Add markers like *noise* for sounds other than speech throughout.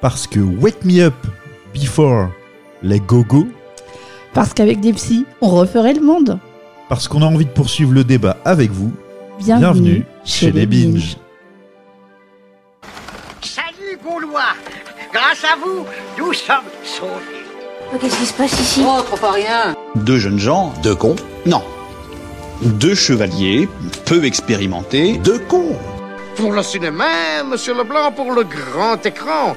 Parce que Wake Me Up Before les Go-Go. Parce qu'avec des psys, on referait le monde. Parce qu'on a envie de poursuivre le débat avec vous. Bienvenue, chez, les Binges. Salut Gaulois Grâce à vous, nous sommes sauvés. Oh, Qu'est-ce qui se passe ici? Oh, trop pas rien. Deux jeunes gens, deux cons Non. Deux chevaliers, peu expérimentés, deux cons. Pour le cinéma, monsieur Leblanc, pour le grand écran,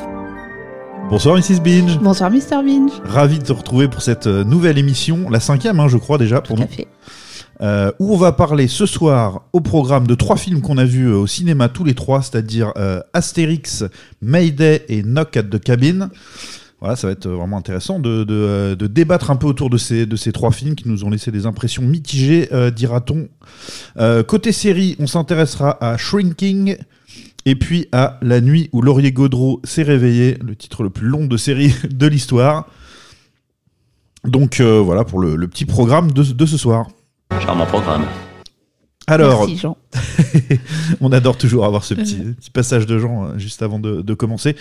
Bonsoir Mrs. Binge. Bonsoir Mr. Binge. Ravi de te retrouver pour cette euh, nouvelle émission, la cinquième, hein, je crois déjà pour Tout nous. à fait. Euh, où on va parler ce soir au programme de trois films qu'on a vus euh, au cinéma tous les trois, c'est-à-dire euh, Astérix, Mayday et Knock at the Cabin. Voilà, ça va être vraiment intéressant de, de, de débattre un peu autour de ces, de ces trois films qui nous ont laissé des impressions mitigées, dira-t-on. Côté série, on s'intéressera à Shrinking et puis à La nuit où Laurier Gaudreau s'est réveillé, le titre le plus long de série *laughs* de l'histoire. Donc euh, voilà pour le, petit programme de, de ce soir. Charmant programme. Alors, Merci Jean. *laughs* on adore toujours avoir ce *laughs* petit, petit passage de gens euh, juste avant de, de commencer.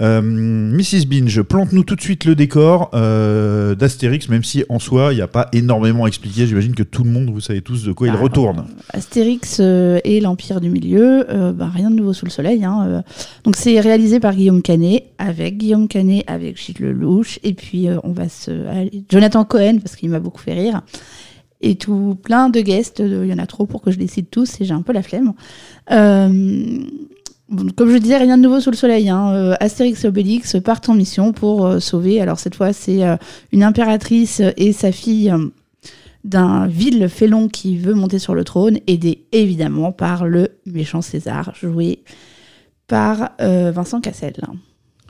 Euh, Mrs. Binge, plante-nous tout de suite le décor euh, d'Astérix, même si en soi, il n'y a pas énormément à expliquer. J'imagine que tout le monde, vous savez tous de quoi il Ah, retourne. Astérix euh, et l'Empire du Milieu, bah, rien de nouveau sous le soleil. hein. Donc c'est réalisé par Guillaume Canet, avec Guillaume Canet, avec Gilles Lelouch, et puis on va se... Jonathan Cohen, parce qu'il m'a beaucoup fait rire, et tout plein de guests, euh, il y en a trop pour que je les cite tous, et j'ai un peu la flemme. Euh, comme je disais, rien de nouveau sous le soleil. hein. Euh, Astérix et Obélix partent en mission pour sauver, alors cette fois c'est une impératrice et sa fille... d'un vil félon qui veut monter sur le trône, aidé évidemment par le méchant César, joué par Vincent Cassel.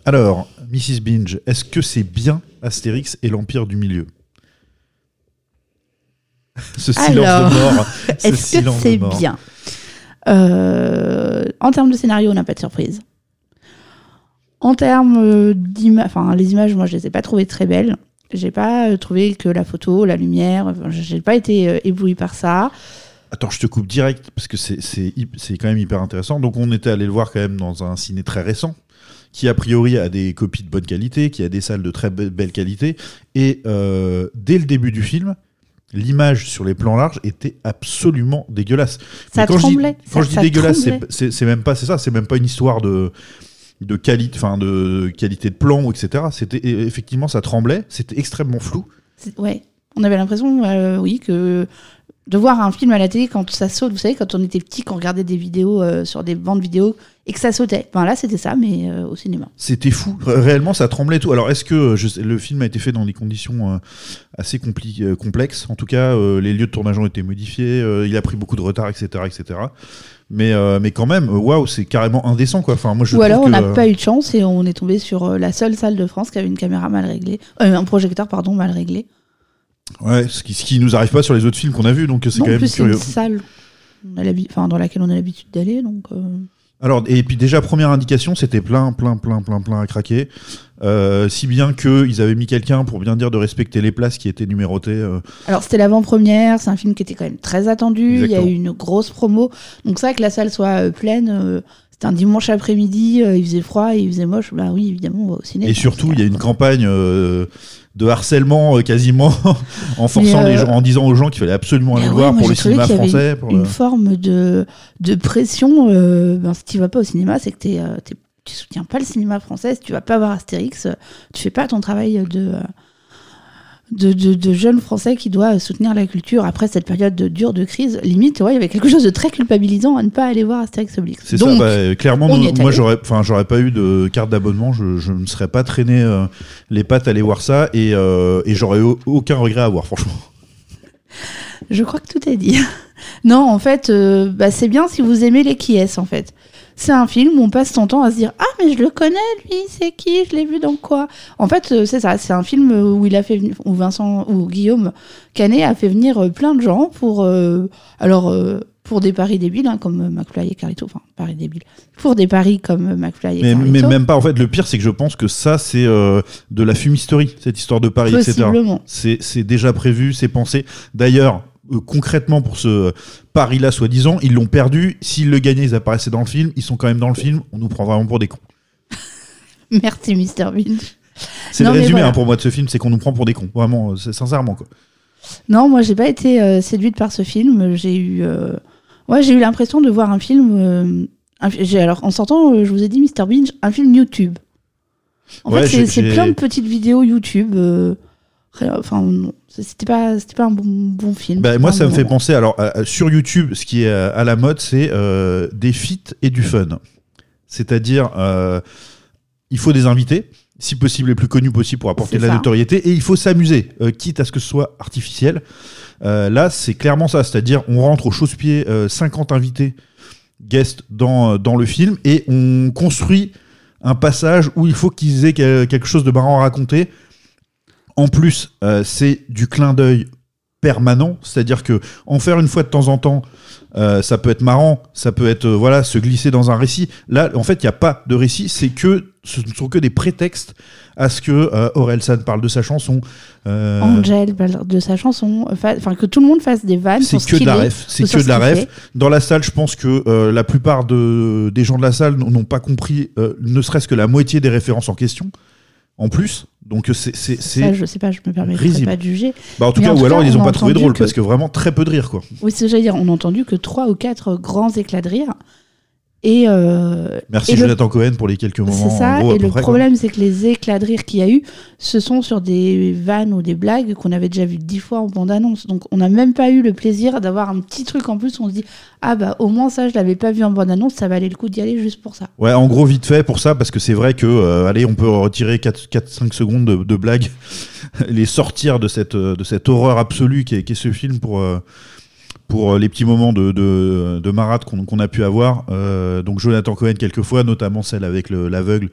Alors, Mrs. Binge, est-ce que c'est bien Astérix et l'Empire du Milieu? Ce silence Alors, de mort. ce *laughs* Est-ce que silence c'est bien Euh, En termes de scénario, on n'a pas de surprise. En termes d'images, enfin les images, moi je les ai pas trouvées très belles. J'ai pas euh, trouvé que la photo, la lumière, j'ai pas été euh, éblouie par ça. Attends, je te coupe direct parce que c'est quand même hyper intéressant. Donc, on était allé le voir quand même dans un ciné très récent qui a priori a des copies de bonne qualité, qui a des salles de très be- belle qualité. Et euh, dès le début du film, l'image sur les plans larges était absolument dégueulasse. Ça Mais quand tremblait. Je dis, quand ça- je dis dégueulasse, c'est- tremblait. c'est c'est même pas c'est ça, c'est même pas une histoire de de qualité, enfin de qualité de plan, etc. C'était effectivement ça tremblait, c'était extrêmement flou. Ouais, on avait l'impression, euh, oui, que de voir un film à la télé quand ça saute, vous savez, quand on était petit, qu'on regardait des vidéos euh, sur des bandes vidéo et que ça sautait. Ben là, c'était ça, mais euh, au cinéma. C'était fou, Ré- réellement ça tremblait tout. Alors est-ce que euh, je le film a été fait dans des conditions euh, assez complexes? En tout cas, les lieux de tournage ont été modifiés, il a pris beaucoup de retard, etc., etc. Mais mais quand même, waouh, c'est carrément indécent quoi. Enfin moi je Ou alors, on n'a pas eu de chance et on est tombé sur la seule salle de France qui avait une caméra mal réglée, un projecteur, pardon, mal réglé. Ouais, ce qui ce qui nous arrive pas sur les autres films qu'on a vus, donc c'est quand même plus, c'est une curieux. salle on a l'habi- enfin, dans laquelle on a l'habitude d'aller, donc... euh, Alors, et puis déjà, première indication, c'était plein, plein, plein, plein, plein à craquer. Euh, si bien qu'ils avaient mis quelqu'un pour bien dire de respecter les places qui étaient numérotées. euh. Alors c'était l'avant-première, c'est un film qui était quand même très attendu, il y a eu une grosse promo, donc ça que la salle soit pleine, c'était un dimanche après-midi, il faisait froid il faisait moche, bah oui évidemment on va au ciné. Et surtout, il y a une campagne de harcèlement euh, quasiment *laughs* en forçant Mais, euh, les gens, en disant aux gens qu'il fallait absolument aller le voir pour le cinéma français. Pour une forme de, de pression, euh, ben, si tu vas pas au cinéma, c'est que euh, t'es- tu soutiens pas le cinéma français, si tu vas pas voir Astérix, tu fais pas ton travail de... de, de, de jeunes Français qui doit soutenir la culture après cette période de, dure de crise. Limite, ouais, il y avait quelque chose de très culpabilisant à ne pas aller voir Astérix Obélix. C'est ça, bah, clairement, nous- moi j'aurais, enfin, j'aurais pas eu de carte d'abonnement, je, je ne serais pas traîné euh, les pattes à aller voir ça et, euh, et j'aurais aucun regret à voir, franchement. Je crois que tout est dit. *laughs* non, en fait, euh, bah, c'est bien si vous aimez les qui est en fait. C'est un film où on passe son temps à se dire ah mais je le connais lui, c'est qui, je l'ai vu dans quoi. En fait, euh, c'est ça, c'est un film où il a fait venir- où Vincent ou Guillaume Canet a fait venir euh, plein de gens pour euh, alors euh, pour des paris débiles hein, comme McFly et Carlito, enfin paris débiles, pour des paris comme McFly et Mais, Carlito. mais même pas, en fait, le pire, c'est que je pense que ça, c'est euh, de la fumisterie, cette histoire de Paris, etc. C'est déjà prévu, c'est pensé. D'ailleurs, concrètement, pour ce Paris-là, soi-disant, ils l'ont perdu. S'ils le gagnaient, ils apparaissaient dans le film. Ils sont quand même dans le film. On nous prend vraiment pour des cons. *laughs* Merci Mr Bean. C'est le résumé voilà. hein, pour moi de ce film, c'est qu'on nous prend pour des cons. Vraiment, euh, c'est sincèrement, quoi. Non, moi j'ai pas été euh, séduite par ce film. J'ai eu, euh, ouais, j'ai eu l'impression de voir un film. euh, un alors en sortant, euh, je vous ai dit Mr Bean, un film YouTube. En Ouais, fait, c'est- plein de petites vidéos YouTube. Enfin, non, c'était pas, c'était pas un bon, bon film. Bah, moi, ça me fait moment. penser. Alors, à- à- sur YouTube, ce qui est à la mode, c'est euh, des feats et du fun. C'est-à-dire, euh, il faut des invités, si possible les plus connus possible pour apporter de la ça. notoriété, et il faut s'amuser, euh, quitte à ce que ce soit artificiel. Euh, là, c'est clairement ça. C'est-à-dire, on rentre au chausse-pied euh, 50 invités guests dans, dans le film et on construit un passage où il faut qu'ils aient que- quelque chose de marrant à raconter. En plus, euh, c'est du clin d'œil permanent, c'est-à-dire que en faire une fois de temps en temps, euh, ça peut être marrant, ça peut être euh, voilà se glisser dans un récit. Là, en fait, il n'y a pas de récit, c'est que ce ne sont que des prétextes à ce que euh, Orelsan parle de sa chanson. Angel parle de sa chanson, enfin que tout le monde fasse des vannes. c'est ce que de la ref, c'est que de la ref. Dans la salle, je pense que la plupart de, des gens de la salle n'ont pas compris, ne serait-ce que la moitié des références en question. En plus, donc c'est c'est je sais pas, je me risible. pas de juger. bah en tout Mais cas en ou alors cas, ils on ont a pas trouvé drôle que- parce que vraiment très peu de rire quoi. Oui, c'est j'allais dire. On n'a entendu que trois ou quatre grands éclats de rire. Et, euh, Merci et le- Jonathan Cohen pour les quelques moments. C'est ça, gros, et le près, problème, c'est que les éclats de rire qu'il y a eu, ce sont sur des vannes ou des blagues qu'on avait déjà vues dix fois en bande-annonce. Donc, on n'a même pas eu le plaisir d'avoir un petit truc en plus. où On se dit, ah bah, au moins ça, je l'avais pas vu en bande-annonce, ça valait le coup d'y aller juste pour ça. Ouais, en gros, vite fait pour ça, parce que c'est vrai que, euh, allez, on peut retirer 4-5 secondes de, de blagues, *laughs* les sortir de cette, euh, de cette horreur absolue qui est, ce film pour, euh, pour euh, les petits moments de, de, de marade qu'on qu'on a pu avoir. Euh, donc, Jonathan Cohen, quelquefois, notamment celle avec le- l'aveugle.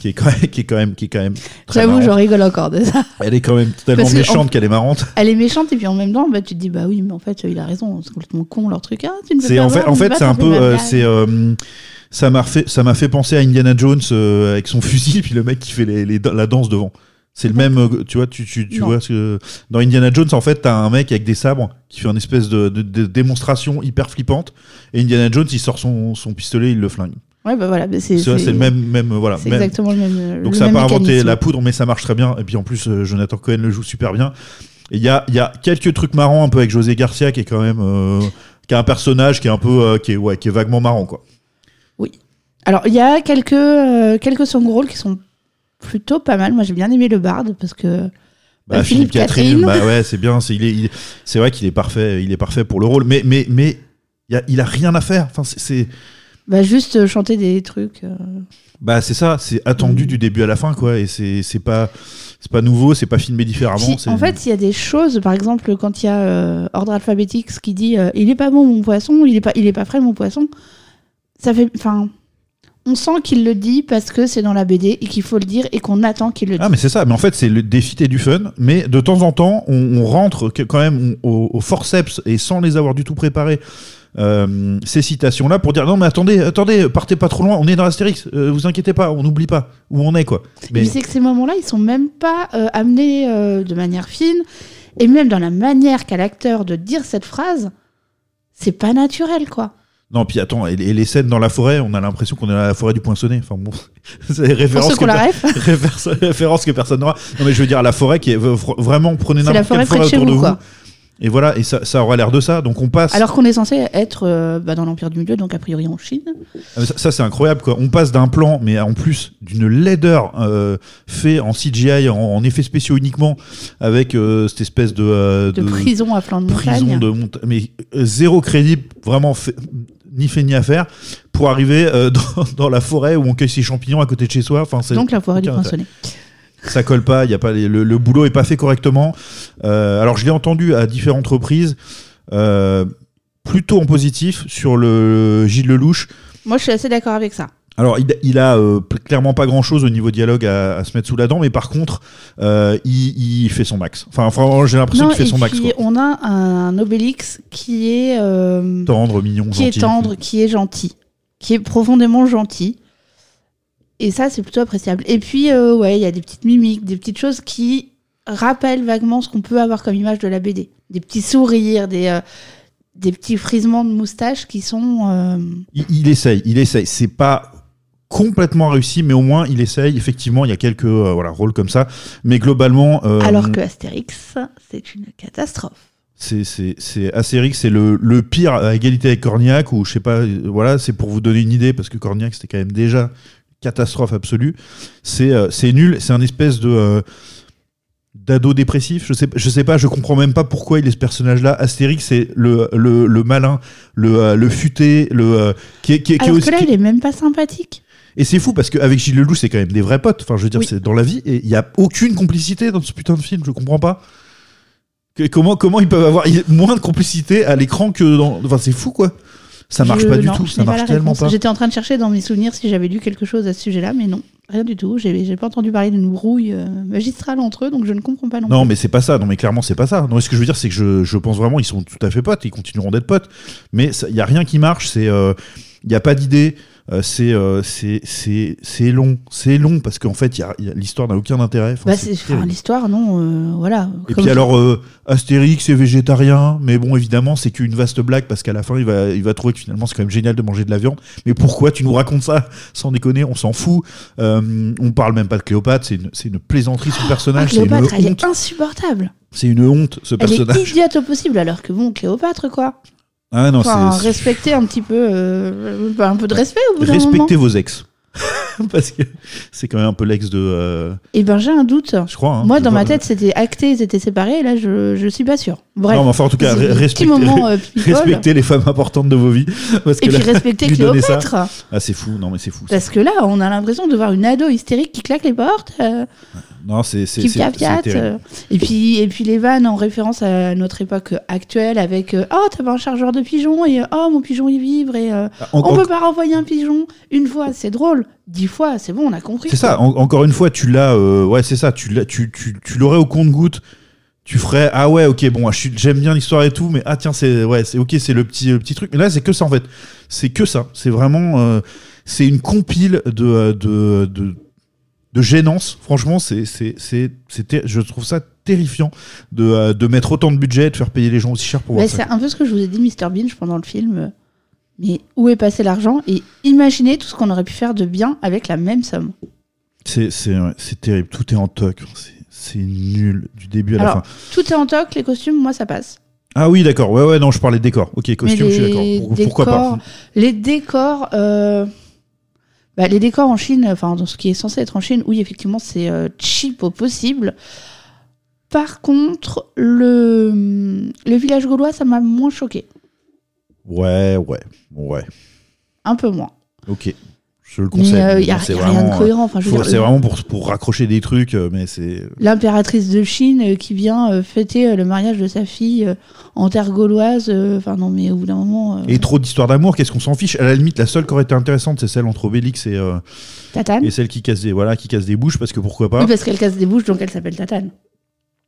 Qui est, quand même, qui est quand même, qui est quand même J'avoue, je rigole encore de ça. Elle est quand même tellement que méchante qu'elle est marrante. Elle est méchante, et puis en même temps, bah, tu te dis, bah oui, mais en fait, il a raison, c'est complètement con leur truc. Ah, tu ne peux C'est pas en fait, en fait, c'est un peu, euh, c'est, euh, ça m'a fait, ça m'a fait penser à Indiana Jones euh, avec son fusil, *laughs* puis le mec qui fait les, les- la danse devant. C'est le même, euh, tu vois, tu, tu, tu vois ce que dans Indiana Jones, en fait, t'as un mec avec des sabres qui fait une espèce de, de- de démonstration hyper flippante, et Indiana Jones, il sort son, son pistolet, il le flingue. Ouais, bah voilà, bah, c'est le même, même, euh, voilà. C'est exactement le même. euh, donc le ça n'a pas inventé la poudre, mais ça marche très bien. Et puis en plus, euh, Jonathan Cohen le joue super bien. Et il y a, y a quelques trucs marrants un peu avec José Garcia qui est quand même, euh, qui a un personnage qui est un peu, euh, qui est, ouais, qui est vaguement marrant quoi. Alors, il y a quelques, quelques second rôles qui sont plutôt pas mal. Moi, j'ai bien aimé le barde parce que. Bah, bah, Philippe Catherine, bah ouais, c'est bien. C'est il est, il est- c'est vrai qu'il est parfait, il est parfait pour le rôle. Mais, mais, mais il a, il a rien à faire. Enfin, c'est- bah, juste euh, chanter des trucs. euh. bah c'est ça. C'est attendu Mm. du début à la fin quoi. Et c'est, pas, c'est pas nouveau. C'est pas filmé différemment. Si, en fait, il y a des choses, par exemple, quand il y a euh, Ordre Alphabétique qui dit euh, Il est pas bon mon poisson, il est pas, il est pas frais mon poisson. Ça fait. Enfin. On sent qu'il le dit parce que c'est dans la BD et qu'il faut le dire et qu'on attend qu'il le dise. Ah mais c'est ça, mais en fait c'est le défi et du fun, mais de temps en temps on, on rentre quand même au, au forceps et sans les avoir du tout préparés euh, ces citations là pour dire non mais attendez, attendez, partez pas trop loin, on est dans Astérix, euh, vous inquiétez pas, on n'oublie pas où on est quoi. Mais Mais c'est que ces moments-là, ils sont même pas euh, amenés de manière fine, et même dans la manière qu'a l'acteur de dire cette phrase, c'est pas naturel, quoi. Non puis attends, et, et les scènes dans la forêt, on a l'impression qu'on est dans la forêt du Poinçonnet. Enfin bon, *laughs* c'est ceux que, références- *laughs* références que personne n'aura. Non mais je veux dire la forêt qui est vraiment prenez n'importe quelle forêt près forêt de chez autour de vous, vous quoi. Et voilà et ça, ça aura l'air de ça. Donc on passe Alors qu'on est censé être euh, bah, dans l'Empire du Milieu, donc a priori en Chine. Ah, Ça, ça, c'est incroyable quoi. On passe d'un plan, mais en plus d'une laideur euh, fait en CGI, en, en effets spéciaux uniquement, avec euh, cette espèce de, euh, De, prison à flanc de prison montagne. de monta- mais zéro crédible, vraiment fait- ni fait ni à faire, pour arriver *laughs* dans, dans la forêt où on cueille ses champignons à côté de chez soi. Enfin, Donc la forêt du poinçonnet. Ça colle pas, y a pas les- le, le boulot est pas fait correctement. Euh, alors je l'ai entendu à différentes reprises, euh, plutôt en positif sur le Gilles Lelouch. Moi, je suis assez d'accord avec ça. Alors, il, il a euh, clairement pas grand chose au niveau dialogue à, à se mettre sous la dent, mais par contre, euh, il, il fait son max. Enfin, j'ai l'impression qu'il fait son max. Quoi. on a un Obélix qui est euh, Tendre, mignon, qui gentil. est tendre, qui est gentil, qui est profondément gentil. Et ça, c'est plutôt appréciable. Et puis, euh, ouais, il y a des petites mimiques, des petites choses qui rappellent vaguement ce qu'on peut avoir comme image de la BD. Des petits sourires, des, euh, des petits frisements de moustache qui sont. euh, Il, il essaye, il essaye. C'est pas complètement réussi, mais au moins il essaye. Effectivement, il y a quelques voilà, rôles comme ça, mais globalement. Alors que Astérix, c'est une catastrophe. C'est, Astérix, c'est le, le pire à égalité avec Cornillac, ou je sais pas, voilà, c'est pour vous donner une idée, parce que Cornillac c'était quand même déjà catastrophe absolue. C'est, euh, nul, c'est un espèce de. euh, d'ado dépressif, je sais, je sais pas, je comprends même pas pourquoi il est ce personnage-là. Astérix, c'est le, le, le malin, le, euh, le futé, le euh, qui est, qui qui est aussi- que là, il est même pas sympathique. et c'est fou parce qu'avec Gilles Lelouch, c'est quand même des vrais potes. Enfin, je veux dire, Oui. c'est dans la vie et il y a aucune complicité dans ce putain de film. Je comprends pas. Que- comment, comment ils peuvent avoir moins de complicité à l'écran que dans. Enfin, c'est fou quoi. Ça marche Je- pas du non, tout. Ça pas marche la tellement réponse. pas. J'étais en train de chercher dans mes souvenirs si j'avais lu quelque chose à ce sujet-là, mais non, rien du tout. J'ai pas entendu parler d'une brouille euh, magistrale entre eux, donc je ne comprends pas non, Non, plus. mais c'est pas ça. Non, mais clairement, c'est pas ça. Non, ce que je veux dire, c'est que je, je pense vraiment ils sont tout à fait potes. Ils continueront d'être potes. Mais il y a rien qui marche. C'est il y a pas d'idée. Euh, c'est euh, c'est c'est long. C'est long parce qu'en fait, il y a- il y a- l'histoire n'a aucun intérêt. Enfin, Bah, enfin, l'histoire, non, euh, voilà. Et puis alors, Astérix est végétarien, mais bon, évidemment, c'est qu'une vaste blague parce qu'à la fin, il va, il va trouver que finalement, c'est quand même génial de manger de la viande. Mais pourquoi tu nous racontes ça Sans déconner, on s'en fout. On parle même pas de Cléopâtre, c'est une, une plaisanterie, son Ah, personnage. Cléopâtre, elle honte. est insupportable. C'est une honte, ce Elle est personnage. idiote au possible, alors que bon, Cléopâtre, quoi. Ah non, Enfin, c'est. respecter un petit peu, euh, un peu de respect au bout d'un moment. Respectez vos ex. *laughs* parce que c'est quand même un peu l'ex de. euh, Et ben, j'ai un doute. je crois. hein. Moi, dans ma tête, c'était acté, ils étaient séparés, et là, je, je suis pas sûre. Bref. Non, mais enfin, en tout cas, respectez, moments, euh, respectez les femmes importantes de vos vies. *laughs* Parce que Et puis là, donner ça- Cléopâtre. Ah, c'est fou. Non, mais c'est fou. Parce que là, on a l'impression de voir une ado hystérique qui claque les portes, euh, Non, c'est c'est euh. Et puis, et puis les vannes en référence à notre époque actuelle avec Oh, t'avais un chargeur de pigeon et Oh, mon pigeon il vibre et Ah, on en- peut pas renvoyer un pigeon une fois, c'est drôle. Dix fois, c'est bon, on a compris. C'est ça, en- encore une fois, tu l'as, euh, ouais, c'est ça, tu l'as, tu, tu, tu l'aurais au compte-goutte. Tu ferais, ah ouais, ok, bon, je suis- j'aime bien l'histoire et tout, mais ah tiens, c'est, ouais, c'est ok, c'est le petit, le petit truc. Mais là, c'est que ça en fait. C'est que ça. C'est vraiment, euh, c'est une compile de, euh, de, de, de gênance. Franchement, c'est, c'est, c'est, c'est ter- je trouve ça terrifiant de, euh, de mettre autant de budget et de faire payer les gens aussi cher pour Mais voir c'est ça. un peu ce que je vous ai dit, Mr. Binge, pendant le film. Mais où est passé l'argent Et imaginez tout ce qu'on aurait pu faire de bien avec la même somme. C'est, terrible. Tout est en toc. C'est, nul du début à la fin. Tout est en toc, les costumes, moi, ça passe. Ah oui, d'accord. Ouais, ouais, non, je parlais décor. Ok, costume, Mais je suis d'accord. Pour- Pourquoi pas décors- Les décors, euh, bah, les décors en Chine, enfin dans ce qui est censé être en Chine, oui effectivement c'est euh, cheap au possible. Par contre, le, le village gaulois, ça m'a moins choqué, Ouais, ouais, ouais. un peu moins. Ok. Je le conseille. euh, il y a, C'est rien vraiment, de cohérent. Enfin, faut- C'est vraiment pour, pour raccrocher des trucs, euh, mais c'est. L'impératrice de Chine euh, qui vient euh, fêter euh, le mariage de sa fille euh, en terre gauloise. euh, Enfin non, mais au bout d'un moment, euh, Et trop d'histoires d'amour, qu'est-ce qu'on s'en fiche? À la limite, la seule qui aurait été intéressante, c'est celle entre Obélix et, euh, Tatane. et celle qui casse des, voilà, qui casse des bouches, parce que pourquoi pas Oui, parce qu'elle casse des bouches, donc elle s'appelle Tatane.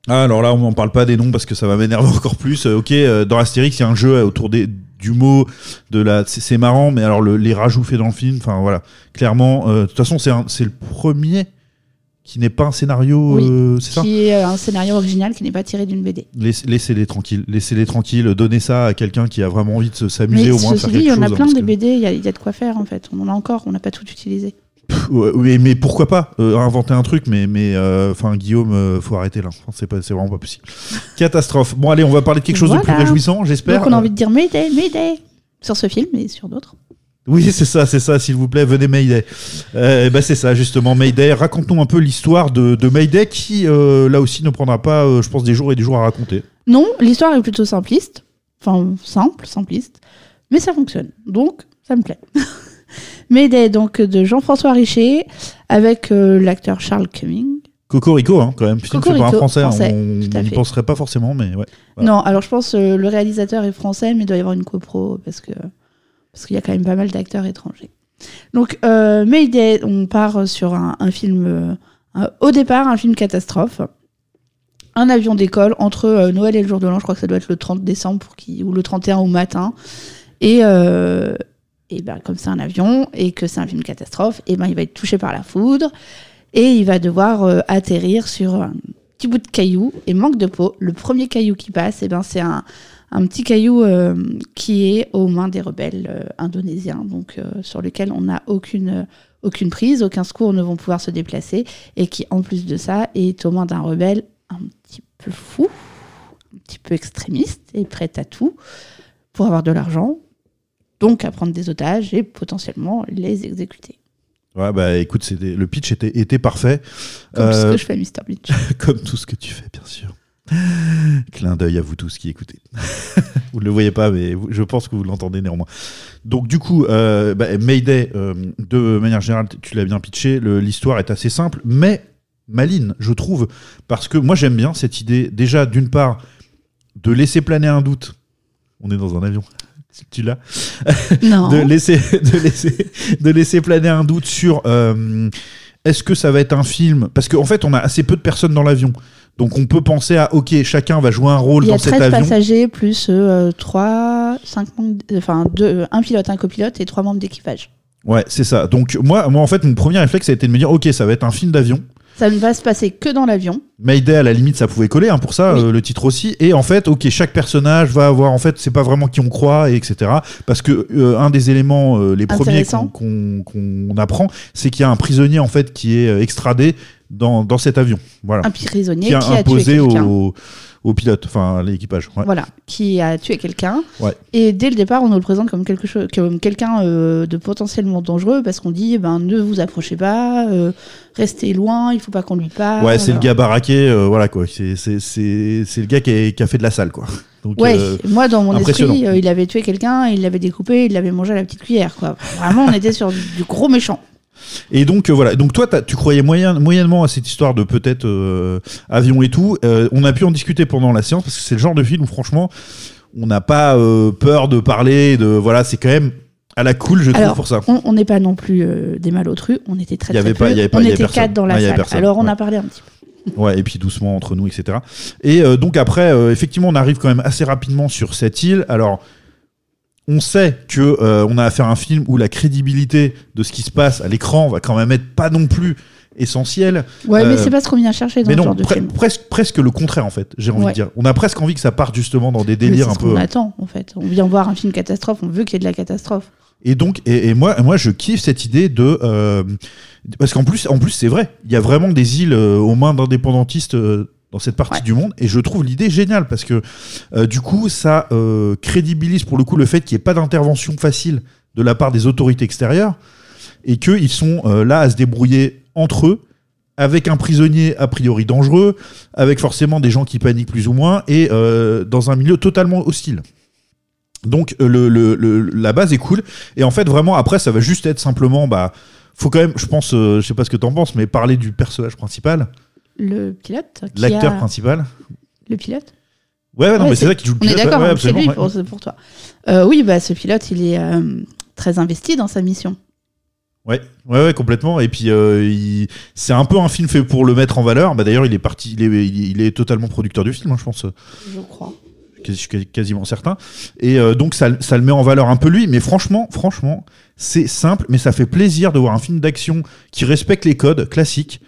Ah, alors là, on n'en parle pas des noms parce que ça va m'énerver *laughs* encore plus. Euh, ok, euh, dans Astérix, il y a un jeu autour des, du mot, de la, c'est marrant, mais alors le- les rajouts faits dans le film, enfin voilà, clairement, euh, de toute façon, c'est le premier qui n'est pas un scénario, Oui, euh, c'est ça Qui est euh, un scénario original qui n'est pas tiré d'une BD. Laisse- Laissez-les tranquilles, laissez-les tranquilles, donnez ça à quelqu'un qui a vraiment envie de se- s'amuser au moins de ceci faire dit, il y en a plein que- BD, il y, a- il y a de quoi faire en fait. On en a encore, on n'a pas tout utilisé. Pff, ouais, oui, mais pourquoi pas euh, inventer un truc, mais mais euh, enfin Guillaume, euh, faut arrêter là. C'est pas, c'est vraiment pas possible. *laughs* Catastrophe. Bon allez, on va parler de quelque chose de plus réjouissant, j'espère. Donc on a envie de dire Mayday, Mayday sur ce film et sur d'autres. Oui, c'est ça, c'est ça, s'il vous plaît, venez Mayday. Euh, bah, c'est ça, justement, Mayday. Raconte-nous un peu l'histoire de, de Mayday qui, euh, là aussi, ne prendra pas, euh, je pense, des jours et des jours à raconter. Non, l'histoire est plutôt simpliste. Enfin, simple, simpliste. Mais ça fonctionne. Donc, ça me plaît. *laughs* Mayday, donc, de Jean-François Richer, avec euh, l'acteur Charles Cumming. Cocorico, hein, quand même. Film fait par un français, français, on n'y penserait pas forcément, mais ouais. Voilà. Non, alors je pense euh, le réalisateur est français, mais il doit y avoir une copro parce que parce qu'il y a quand même pas mal d'acteurs étrangers. Donc, euh, Mayday, on part sur un, un film, euh, au départ, un film catastrophe. Un avion décolle entre euh, Noël et le jour de l'an, je crois que ça doit être le 30 décembre pour qu'il- ou le 31 au matin. Et, et ben, comme c'est un avion et que c'est un film catastrophe, et ben, il va être touché par la foudre et il va devoir euh, atterrir sur un petit bout de caillou et manque de peau. Le premier caillou qui passe, et ben, c'est un, un petit caillou euh, qui est aux mains des rebelles euh, indonésiens, donc sur lequel on n'a aucune, aucune prise, aucun secours ne vont pouvoir se déplacer, et qui en plus de ça est aux mains d'un rebelle un petit peu fou, un petit peu extrémiste et prêt à tout pour avoir de l'argent, donc à prendre des otages et potentiellement les exécuter. Ouais, bah écoute, c'était- le pitch était, était parfait. Comme ce Euh, que je fais, Mr. Bleach. *laughs* comme tout ce que tu fais, bien sûr. Clin d'œil à vous tous qui écoutez. *laughs* vous ne le voyez pas, mais je pense que vous l'entendez néanmoins. Donc du coup, euh, bah, Mayday, euh, de manière générale, tu l'as bien pitché, le- l'histoire est assez simple, mais maline, je trouve, parce que moi j'aime bien cette idée, déjà d'une part, de laisser planer un doute. On est dans un avion. Tu l'as Non. de laisser, de, laisser, de laisser planer un doute sur euh, est-ce que ça va être un film? Parce qu'en fait, on a assez peu de personnes dans l'avion. Donc on peut penser à, ok, chacun va jouer un rôle Il y a dans cet 13 avion. passagers plus euh, 3, 5 membres, enfin deux, un pilote, un copilote et 3 membres d'équipage. Ouais, c'est ça. Donc moi, moi, en fait, mon premier réflexe a été de me dire, ok, ça va être un film d'avion. Ça ne va se passer que dans l'avion. Mayday, à la limite, ça pouvait coller hein, pour ça, Oui. euh, le titre aussi. Et en fait, ok, chaque personnage va avoir, en fait, c'est pas vraiment qui on croit, et etc. Parce que euh, un des éléments, euh, les premiers qu'on apprend, c'est qu'il y a un prisonnier en fait qui est extradé dans, dans cet avion. Voilà. Un prisonnier qui a qui a imposé au, au pilote, enfin à l'équipage. ouais. Voilà, qui a tué quelqu'un. Ouais. Et dès le départ, on nous le présente comme quelque chose, comme quelqu'un euh, de potentiellement dangereux parce qu'on dit, eh ben, ne vous approchez pas, euh, restez loin, il faut pas qu'on lui parle. Ouais, c'est le gars baraqué, euh, voilà quoi. C'est c'est- le gars qui a, qui a fait de la salle quoi. Donc, Ouais, moi dans mon esprit, il avait tué quelqu'un, il l'avait découpé, il l'avait mangé à la petite cuillère, quoi. Vraiment, on était sur du gros méchant. Et donc euh, voilà. Donc toi, tu croyais moyen, moyennement à cette histoire de peut-être euh, avion et tout. Euh, on a pu en discuter pendant la séance parce que c'est le genre de film où franchement, on n'a pas euh, peur de parler. De voilà, c'est quand même à la cool, je trouve Alors, pour ça. on n'est pas non plus euh, des malotrus, on était très Il y très avait pas- peu. il y avait pas- on y avait était personne. quatre dans la avait salle. Alors on ouais. a parlé un petit peu. Ouais, et puis doucement entre nous, etc. Et euh, donc après, euh, effectivement, on arrive quand même assez rapidement sur cette île. Alors, on sait que euh, on a affaire à un film où la crédibilité de ce qui se passe à l'écran va quand même être pas non plus essentielle. Ouais, mais Euh, c'est pas ce qu'on vient chercher dans mais ce non, genre de pre- film. presque, presque le contraire en fait. J'ai envie Ouais. de dire. On a presque envie que ça parte justement dans des délires un ce peu. qu'on attend, en fait. On vient voir un film catastrophe, on veut qu'il y ait de la catastrophe. Et donc, et, et moi, moi, je kiffe cette idée de euh, parce qu'en plus, en plus, c'est vrai. Il y a vraiment des îles euh, aux mains d'indépendantistes euh, dans cette partie Ouais. du monde, et je trouve l'idée géniale parce que euh, du coup, ça euh, crédibilise pour le coup le fait qu'il n'y ait pas d'intervention facile de la part des autorités extérieures et qu'ils sont euh, là à se débrouiller entre eux avec un prisonnier a priori dangereux, avec forcément des gens qui paniquent plus ou moins, et dans un milieu totalement hostile. Donc le, le- le- la base est cool, et en fait vraiment après ça va juste être simplement, bah, faut quand même, je pense, je sais pas ce que t'en penses, mais parler du personnage principal, Le pilote l'acteur a- principal. Le pilote Ouais, ouais, non, Ouais, mais c'est ça qui joue le On est pilote. d'accord, ouais, c'est absolument, lui pour, toi. Euh, oui, bah, ce pilote, il est euh, très investi dans sa mission. Ouais, ouais, ouais, complètement. Et puis, euh, il- c'est un peu un film fait pour le mettre en valeur. Bah, d'ailleurs, il est parti, il est, il totalement producteur du film, hein, je pense. Je crois. Je suis quasi- quasiment certain. Et euh, donc, ça, ça le met en valeur un peu lui. Mais franchement, franchement, c'est simple, mais ça fait plaisir de voir un film d'action qui respecte les codes classiques,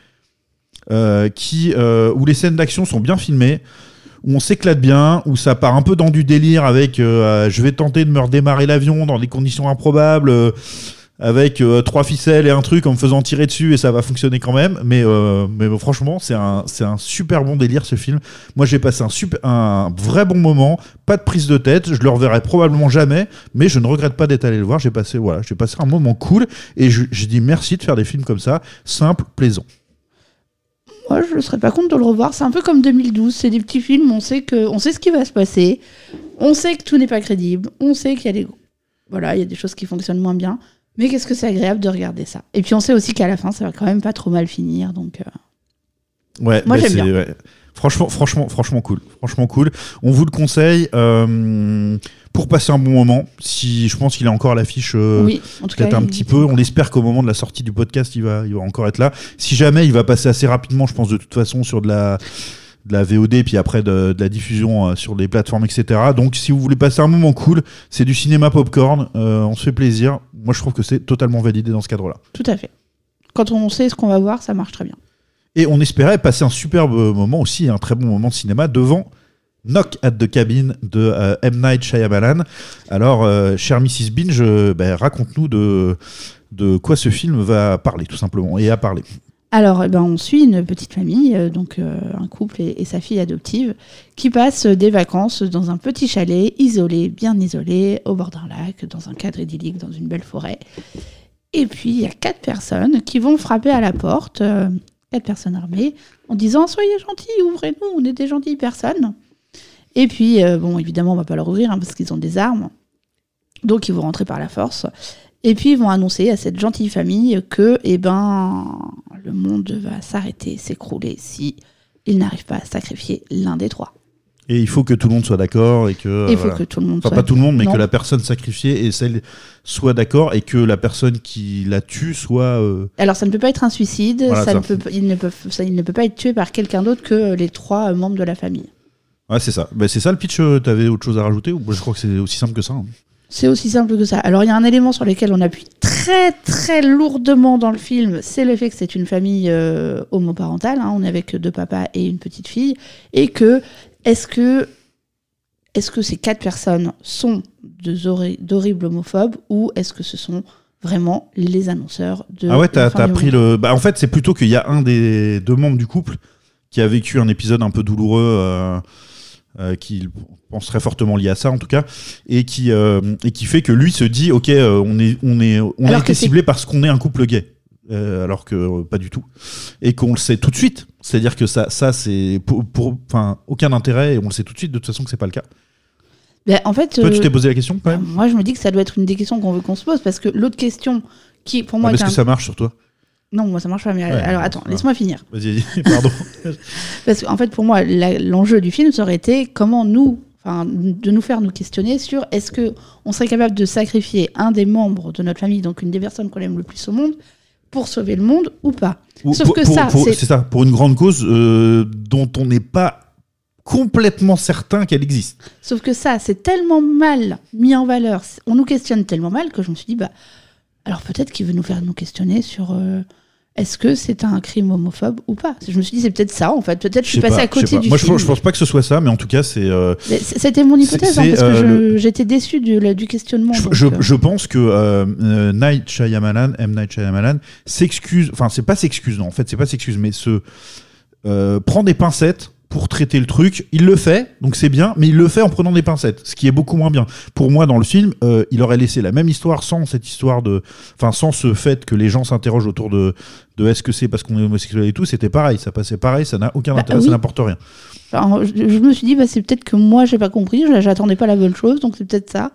euh, qui, euh, où les scènes d'action sont bien filmées, où on s'éclate bien, où ça part un peu dans du délire avec euh, euh, je vais tenter de me redémarrer l'avion dans des conditions improbables. euh, avec trois ficelles et un truc en me faisant tirer dessus et ça va fonctionner quand même. Mais, mais franchement, c'est un, un super bon délire ce film. Moi, j'ai passé un, super, un vrai bon moment, pas de prise de tête. Je le reverrai probablement jamais, mais je ne regrette pas d'être allé le voir. J'ai passé, voilà, j'ai passé un moment cool et je, je dis merci de faire des films comme ça, simples, plaisants. Moi, je ne serais pas contre de le revoir. C'est un peu comme 2012. C'est des petits films. On sait, que, on sait ce qui va se passer. On sait que tout n'est pas crédible. On sait qu'il y a des, voilà, il y a des choses qui fonctionnent moins bien. Mais qu'est-ce que c'est agréable de regarder ça? Et puis, on sait aussi qu'à la fin, ça va quand même pas trop mal finir. Donc, euh, Ouais, Moi, j'aime bien. ouais. Franchement, franchement, franchement cool. Franchement cool. On vous le conseille. Euh, pour passer un bon moment. Si je pense qu'il est encore à l'affiche, euh, oui, en tout cas. peut-être un petit peu. On espère qu'au moment de la sortie du podcast, il va, il va encore être là. Si jamais, il va passer assez rapidement, je pense de toute façon sur de la de la VOD puis après de, de la diffusion euh, sur les plateformes etc donc si vous voulez passer un moment cool c'est du cinéma popcorn euh, on se fait plaisir moi je trouve que c'est totalement validé dans ce cadre là Tout à fait. Quand on sait ce qu'on va voir, ça marche très bien. Et on espérait passer un superbe moment aussi, un très bon moment de cinéma devant Knock at the Cabin de euh, M. Night Shyamalan. Alors, cher Mrs. Binge, raconte-nous de, quoi ce film va parler, tout simplement, et à parler. Alors, eh ben, on suit une petite famille, euh, donc euh, un couple et, sa fille adoptive, qui passent des vacances dans un petit chalet isolé, bien isolé, au bord d'un lac, dans un cadre idyllique, dans une belle forêt. Et puis, il y a quatre personnes qui vont frapper à la porte, quatre personnes armées, en disant Soyez gentils, ouvrez-nous, on est des gentilles personnes. Et puis, euh, bon, évidemment, on va pas leur ouvrir hein, parce qu'ils ont des armes. Donc, ils vont rentrer par la force. Et puis, ils vont annoncer à cette gentille famille que, eh ben, le monde va s'arrêter, s'écrouler si ils n'arrivent pas à sacrifier l'un des trois. Et il faut que tout le monde soit d'accord et que. Il faut voilà. que tout le monde Enfin, soit. pas tout le monde, mais Non. que la personne sacrifiée et celle soit d'accord et que la personne qui la tue soit. euh, Alors, ça ne peut pas être un suicide, Voilà, ça, ça. Ne peut, il, ne peut, ça, il ne peut pas être tué par quelqu'un d'autre que les trois euh, membres de la famille. Ouais, c'est ça. Ben, c'est ça le pitch. euh, T'avais autre chose à rajouter ou je crois que c'est aussi simple que ça. hein. C'est aussi simple que ça. Alors, il y a un élément sur lequel on appuie très, très lourdement dans le film, c'est le fait que c'est une famille euh, homoparentale. hein. On est avec deux papas et une petite fille. Et que, est-ce que, est-ce que ces quatre personnes sont de d'horribles homophobes ou est-ce que ce sont vraiment les annonceurs de. Ah ouais, t'as la fin t'as du pris monde le. Bah, en fait, c'est plutôt qu'il y a un des deux membres du couple qui a vécu un épisode un peu douloureux, euh, euh, qui pense très fortement lié à ça en tout cas, et qui euh, et qui fait que lui se dit, ok, euh, on est on est on a été ciblé parce qu'on est un couple gay. Euh, alors que pas du tout. Et qu'on le sait tout de suite. C'est à dire que ça ça c'est pour pour- aucun intérêt et on le sait tout de suite. De toute façon que c'est pas le cas. Ben, en fait, toi tu t'es posé la question quand même? moi, je me dis que ça doit être une des questions qu'on veut qu'on se pose parce que l'autre question qui, pour moi, Ah, est est-ce un- que ça marche sur toi Non, moi ça marche pas. Mais Ouais, alors attends, laisse-moi finir. vas-y vas-y, *laughs* pardon *laughs* Parce qu'en fait, pour moi, l'enjeu du film, ça aurait été comment nous, enfin, de nous faire nous questionner sur est-ce que on serait capable de sacrifier un des membres de notre famille, donc une des personnes qu'on aime le plus au monde, pour sauver le monde ou pas. Ou Sauf pour- que ça, c'est- ça, pour une grande cause euh, dont on n'est pas complètement certain qu'elle existe. Sauf que ça, c'est tellement mal mis en valeur, on nous questionne tellement mal que je me suis dit, bah, alors peut-être qu'il veut nous faire nous questionner sur euh, est-ce que c'est un crime homophobe ou pas? Je me suis dit, c'est peut-être ça en fait. Peut-être je suis sais passée pas, à côté du Moi, je, film. je pense pas que ce soit ça, mais en tout cas, c'est. euh, C'était mon hypothèse, hein, parce que euh, le- j'étais déçue du, du questionnement. je, donc, je- je pense que Night Shyamalan, M Night Shyamalan, s'excuse. Enfin, c'est pas s'excuse, non. En fait, c'est pas s'excuse, mais se prend des pincettes pour traiter le truc. Il le fait, donc c'est bien, mais il le fait en prenant des pincettes, ce qui est beaucoup moins bien. Pour moi, dans le film, euh, il aurait laissé la même histoire sans cette histoire de, enfin, sans ce fait que les gens s'interrogent autour de, de est-ce que c'est parce qu'on est homosexuel et tout. C'était pareil, ça passait pareil, ça n'a aucun Bah, intérêt, oui. ça n'apporte rien. enfin, je, je me suis dit, bah, c'est peut-être que moi, j'ai pas compris, j'attendais pas la bonne chose, donc c'est peut-être ça.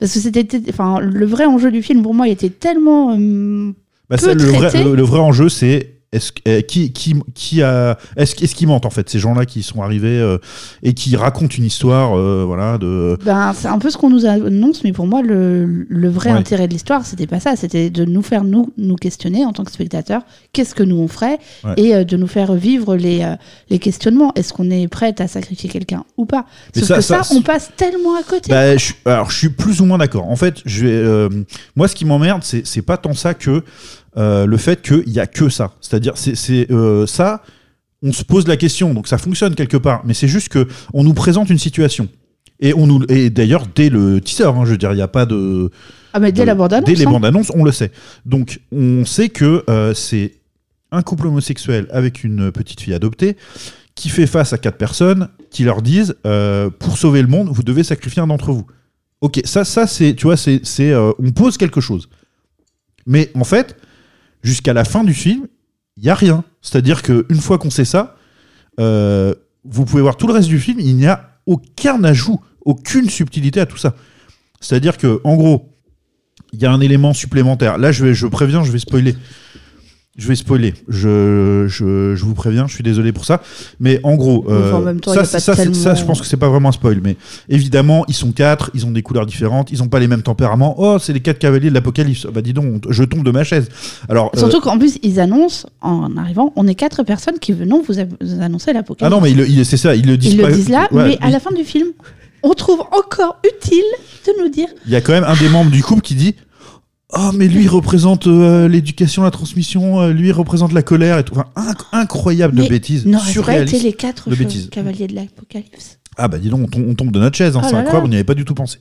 Parce que c'était, enfin, le vrai enjeu du film pour moi, il était tellement. euh, Bah, Peu ça, le, vrai, traité. le, le vrai enjeu, c'est est-ce euh, qui, qui, qui a est-ce qu'ils mentent en fait ces gens-là qui sont arrivés euh, et qui racontent une histoire euh, voilà de Ben, c'est un peu ce qu'on nous annonce, mais pour moi, le, le vrai Ouais. intérêt de l'histoire, c'était pas ça. C'était de nous faire nous, nous questionner en tant que spectateurs. Qu'est-ce que nous on ferait Ouais. Et euh, de nous faire vivre les, les questionnements. Est-ce qu'on est prête à sacrifier quelqu'un ou pas? Sauf ça- que ça, ça, on passe tellement à côté. Je, suis- alors je suis plus ou moins d'accord en fait je vais moi ce qui m'emmerde c'est pas tant ça que euh, le fait qu'il y a que ça c'est-à-dire c'est euh, ça on se pose la question donc ça fonctionne quelque part mais c'est juste que on nous présente une situation et on nous et d'ailleurs dès le teaser hein, je veux dire il n'y a pas de ah, mais dès de- la bande Dès les annonce. bandes annonces, on le sait. Donc, on sait que euh, c'est un couple homosexuel avec une petite fille adoptée qui fait face à quatre personnes qui leur disent euh, pour sauver le monde, vous devez sacrifier un d'entre vous. Ok, ça, ça c'est, tu vois, c'est, c'est, euh, on pose quelque chose. Mais en fait, jusqu'à la fin du film, il y a rien. C'est-à-dire que une fois qu'on sait ça, euh, vous pouvez voir tout le reste du film, il n'y a aucun ajout, aucune subtilité à tout ça. C'est-à-dire que, en gros, il y a un élément supplémentaire. Là, je, vais, je préviens, je vais spoiler. Je vais spoiler. Je, je, je vous préviens, je suis désolé pour ça. Mais en gros, euh, Enfin, en même temps, ça, ça, je pense que c'est pas vraiment un spoil. Mais évidemment, ils sont quatre, ils ont des couleurs différentes, ils ont pas les mêmes tempéraments. Oh, c'est les quatre cavaliers de l'apocalypse. Bah dis donc, je tombe de ma chaise. Alors, euh, Surtout qu'en plus, ils annoncent, en arrivant, on est quatre personnes qui venons vous, annoncer ah l'apocalypse. non, mais il, il- c'est ça, ils le disent Ils pas. le disent là, Ouais, mais à la fin du film, on trouve encore utile de nous dire Il y a quand même un des membres du couple qui dit Oh, mais lui il représente euh, l'éducation, la transmission, euh, lui il représente la colère et tout. Enfin, inc- incroyable de Mais bêtises, n'aurait pas été les quatre de bêtises. cavaliers de l'apocalypse. Ah bah dis donc, on tombe, on tombe de notre chaise, hein, Oh c'est incroyable, on n'y avait pas du tout pensé.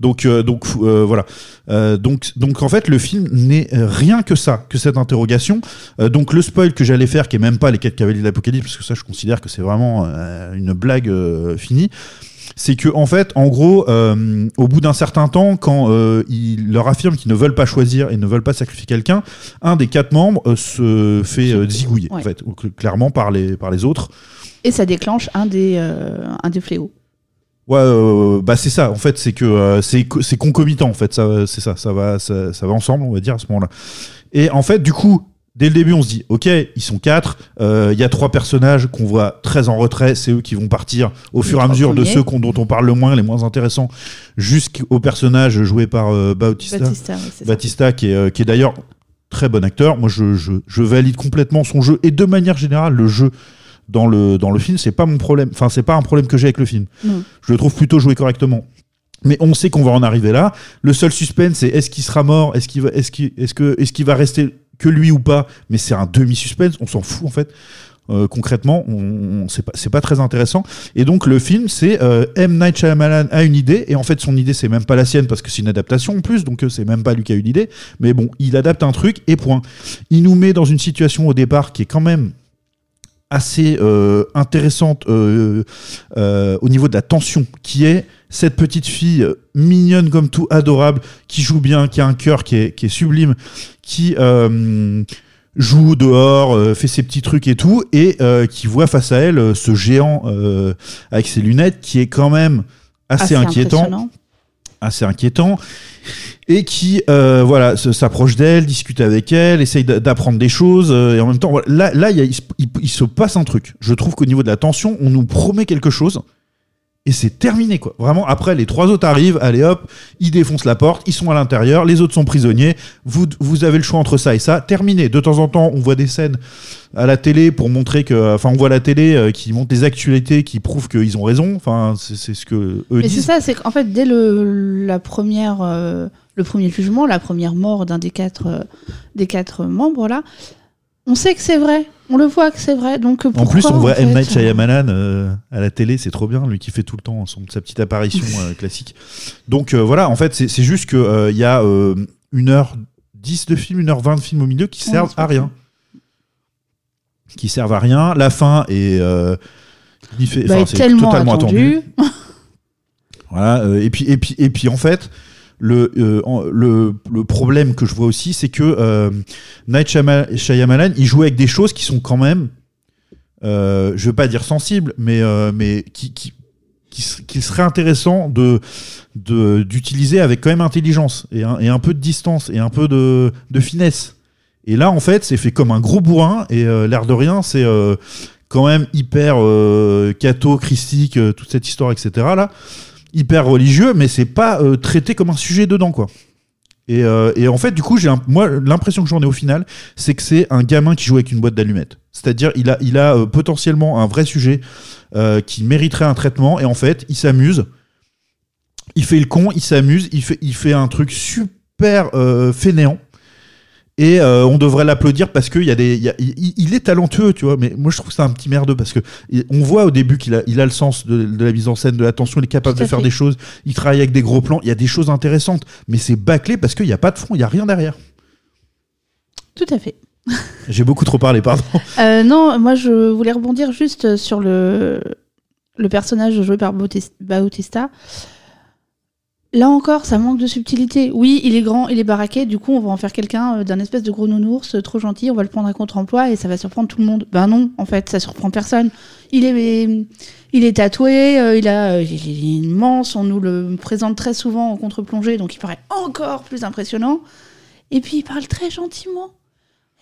Donc, euh, donc euh, voilà. Euh, donc, donc en fait, le film n'est rien que ça, que cette interrogation. Euh, donc le spoil que j'allais faire, qui est même pas les quatre cavaliers de l'apocalypse, parce que ça, je considère que c'est vraiment euh, une blague euh, finie. C'est que en fait, en gros, euh, au bout d'un certain temps, quand euh, ils leur affirment qu'ils ne veulent pas choisir et ne veulent pas sacrifier quelqu'un, un des quatre membres euh, se fait zigouiller, en fait, ou clairement par les par les autres. Et ça déclenche un des, un des fléaux. Ouais, euh, bah c'est ça. En fait, c'est que euh, c'est concomitant. En fait, ça, c'est ça, ça va, ça, ça va ensemble, on va dire à ce moment-là. Et en fait, du coup, dès le début, on se dit, ok, ils sont quatre. euh, Il y a trois personnages qu'on voit très en retrait. C'est eux qui vont partir au fur et à mesure de ceux qu'on- dont on parle le moins, les moins intéressants, jusqu'au personnage joué par euh, Bautista. Batista, qui est, euh, qui est d'ailleurs très bon acteur. Moi, je, je, je valide complètement son jeu et de manière générale, le jeu dans le, dans le film, c'est pas mon problème. Enfin, c'est pas un problème que j'ai avec le film. Je le trouve plutôt joué correctement. Mais on sait qu'on va en arriver là. Le seul suspense, c'est est-ce qu'il sera mort? Est-ce qu'il va, est-ce qu'il, est-ce que, est-ce qu'il va rester lui ou pas Mais c'est un demi-suspense. On s'en fout en fait. Euh, concrètement, on, c'est pas, très intéressant. Et donc le film, c'est euh, M Night Shyamalan a une idée et en fait son idée c'est même pas la sienne parce que c'est une adaptation en plus, donc euh, c'est même pas lui qui a eu l'idée. Mais bon, il adapte un truc et point. Il nous met dans une situation au départ qui est quand même assez intéressante au niveau de la tension, qui est cette petite fille mignonne comme tout, adorable, qui joue bien, qui a un cœur qui est, qui est sublime, qui euh, joue dehors, euh, fait ses petits trucs et tout, et euh, qui voit face à elle ce géant avec ses lunettes qui est quand même assez, inquiétant assez inquiétant et qui voilà s'approche d'elle discute avec elle essaye d'a- d'apprendre des choses et en même temps voilà, là là il, y a- il se- il- il se passe un truc. Je trouve qu'au niveau de la tension on nous promet quelque chose et c'est terminé quoi. Vraiment après les trois autres arrivent allez hop ils défoncent la porte ils sont à l'intérieur les autres sont prisonniers. Vous vous avez le choix entre ça et ça. Terminé. De temps en temps on voit des scènes à la télé pour montrer que enfin on voit la télé euh, qui montre des actualités qui prouvent qu'ils ont raison. Enfin c'est ce que eux Mais c'est ça, c'est qu'en fait, dès le, la première, euh, le premier jugement, la première mort d'un des quatre, euh, des quatre membres, là, on sait que c'est vrai. On le voit que c'est vrai. Donc, En plus, on voit M. Night euh, Shyamalan euh, à la télé, c'est trop bien, lui qui fait tout le temps son, sa petite apparition *laughs* euh, classique. Donc euh, voilà, en fait, c'est juste qu'il y a une heure 10 de film, une heure 20 de film au milieu qui Ouais, servent à rien. Qui servent à rien. La fin est. fait- bah, est tellement totalement attendu. *laughs* voilà, et, puis, et, puis, et puis en fait, le, euh, le, problème que je vois aussi, c'est que euh, Night Shyama- Shyamalan, il joue avec des choses qui sont quand même, euh, je veux pas dire sensibles, mais, euh, mais qui, serait intéressant d'utiliser avec quand même intelligence et un, peu de distance et un peu de, de finesse. Et là, en fait, c'est fait comme un gros bourrin et euh, l'air de rien, c'est quand même hyper catho, christique, toute cette histoire, etc. Là, hyper religieux, mais c'est pas euh, traité comme un sujet dedans, quoi. Et, euh, en fait, du coup, j'ai moi l'impression que j'en ai au final, c'est que c'est un gamin qui joue avec une boîte d'allumettes. C'est-à-dire, il a, euh, potentiellement un vrai sujet qui mériterait un traitement, et en fait, il s'amuse. Il fait le con, il s'amuse, il fait, un truc super fainéant. Et euh, on devrait l'applaudir parce qu'il y a des, il y a- il, il est talentueux, tu vois. Mais moi, je trouve c'est un petit merdeux parce que on voit au début qu'il a, il a le sens de, de la mise en scène, de l'attention, il est capable de faire fait. des choses. Il travaille avec des gros plans. Il y a des choses intéressantes, mais c'est bâclé parce qu'il n'y a pas de fond, il y a rien derrière. Tout à fait. *laughs* J'ai beaucoup trop parlé, pardon. *laughs* Euh, non, moi je voulais rebondir juste sur le, le personnage joué par Bautista. Là encore, ça manque de subtilité. Oui, il est grand, il est baraqué, du coup on va en faire quelqu'un euh, d'un espèce de gros nounours euh, trop gentil, on va le prendre à contre-emploi et ça va surprendre tout le monde. Ben non, en fait, ça surprend personne. Il est, il est tatoué, euh, il, a, il est immense, on nous le présente très souvent en contre-plongée, donc il paraît encore plus impressionnant. Et puis il parle très gentiment.